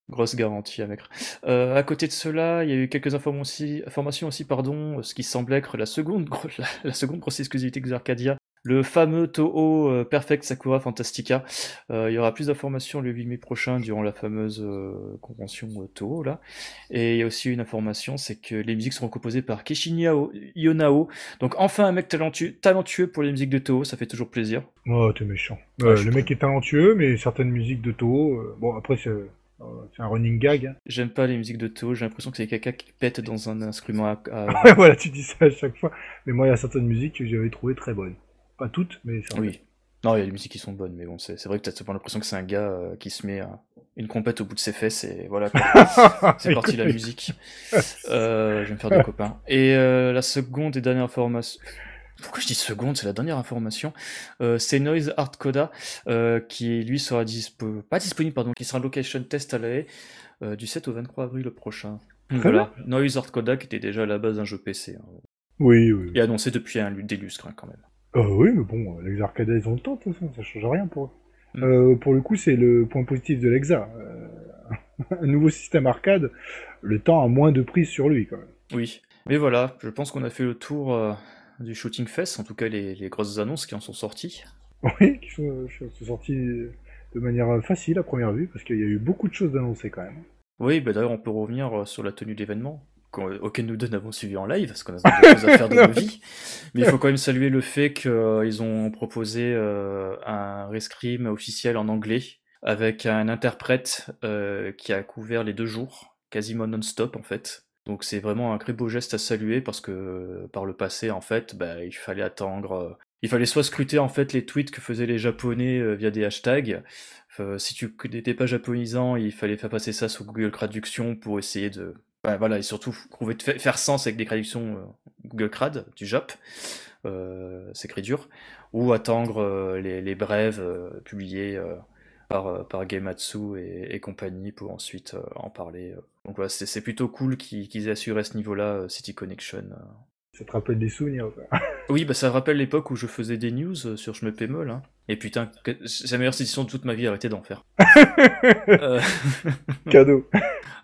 Grosse garantie à mettre. Euh, à côté de cela, il y a eu quelques informations aussi, informations aussi pardon, ce qui semble être la seconde, la, seconde grosse exclusivité Arcadia, le fameux Toho euh, Perfect Sakura Fantastica. Euh, il y aura plus d'informations le 8 mai prochain durant la fameuse convention Toho là. Et il y a aussi une information, c'est que les musiques seront composées par Kishinya Yonao. Donc enfin un mec talentueux, talentueux pour les musiques de Toho, ça fait toujours plaisir. Oh, t'es méchant. le mec est talentueux, mais certaines musiques de Toho, bon après c'est euh, c'est un running gag. J'aime pas les musiques de Toho, j'ai l'impression que c'est quelqu'un qui pète dans un instrument à... à... voilà, tu dis ça à chaque fois. Mais moi, il y a certaines musiques que j'avais trouvées très bonnes. Pas toutes, mais c'est Oui. Non, il y a des musiques qui sont bonnes, mais bon, c'est vrai que t'as l'impression que c'est un gars euh, qui se met une compète au bout de ses fesses et voilà. c'est parti la musique. Euh, je vais me faire des copains. Et la seconde et dernière information, pourquoi je dis seconde, c'est la dernière information, euh, c'est Noise Art Coda, euh, qui lui sera dispo... pas disponible, pardon, qui sera location test à la euh, du 7 au 23 avril prochain. voilà, Noise Art Coda qui était déjà à la base d'un jeu PC. Hein. Oui, oui. Et annoncé depuis un des lustres hein, quand même. oui, mais bon, les Arcada ils ont le temps, de toute façon, ça change rien pour eux. Mm. pour le coup, c'est le point positif de l'Exa. un nouveau système arcade, le temps a moins de prise sur lui quand même. Oui, mais voilà, je pense qu'on a fait le tour du Shooting Fest, en tout cas les, grosses annonces qui en sont sorties. Oui, qui sont, sorties de manière facile à première vue, parce qu'il y a eu beaucoup de choses d'annoncer quand même. Oui, bah d'ailleurs on peut revenir euh, sur la tenue d'événement, auquel nous deux n'avons suivi en live, parce qu'on a des choses à faire de nos vies. Mais il faut quand même saluer le fait qu'ils ont proposé euh, un rescrim officiel en anglais, avec un interprète euh, qui a couvert les deux jours, quasiment non-stop en fait. Donc c'est vraiment un très beau geste à saluer parce que par le passé en fait, bah, il fallait attendre, euh, il fallait soit scruter en fait les tweets que faisaient les japonais euh, via des hashtags. si tu n'étais pas japonisant, il fallait faire passer ça sous Google Traduction pour essayer de, bah, voilà et surtout trouver faire sens avec des traductions euh, Google Trad du Jap, c'est très dur, ou attendre les, les, brèves publiées par, euh, par Gematsu et, compagnie pour ensuite euh, en parler. Euh. Donc voilà, c'est plutôt cool qu'ils aient assuré à ce niveau-là City Connection. Ça te rappelle des souvenirs Oui, bah ça rappelle l'époque où je faisais des news sur Je me pémol. Hein. Et putain, c'est la meilleure édition de toute ma vie, arrêtez d'en faire. Cadeau.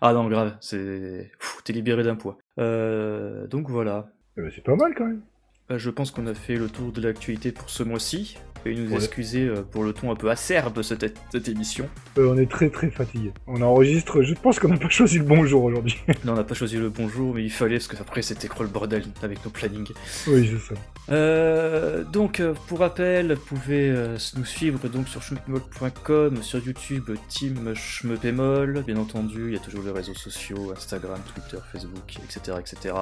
Ah non, grave, c'est. T'es libéré d'un poids. donc voilà. Eh ben, c'est pas mal quand même. Bah, je pense qu'on a fait le tour de l'actualité pour ce mois-ci et nous excuser euh, pour le ton un peu acerbe de cette, cette émission. Euh, on est très très fatigué. On enregistre, je pense qu'on n'a pas choisi le bon jour aujourd'hui. non, on n'a pas choisi le bon jour, mais il fallait parce que après c'était trop le bordel avec nos plannings? Oui, c'est ça. Euh, donc, pour rappel, vous pouvez nous suivre donc sur schmepemol.com, sur YouTube, Team Schmepemol, bien entendu, il y a toujours les réseaux sociaux, Instagram, Twitter, Facebook, etc. etc.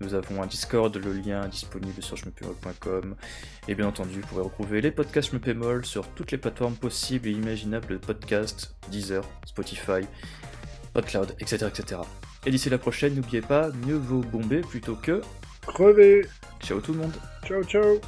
Nous avons un Discord, le lien disponible sur schmepemol.com, et bien entendu, vous pourrez retrouver les podcast Me sur toutes les plateformes possibles et imaginables de podcast, Deezer, Spotify, PodCloud, etc. etc. Et d'ici la prochaine, n'oubliez pas, mieux vaut bomber plutôt que crever. Ciao tout le monde. Ciao ciao.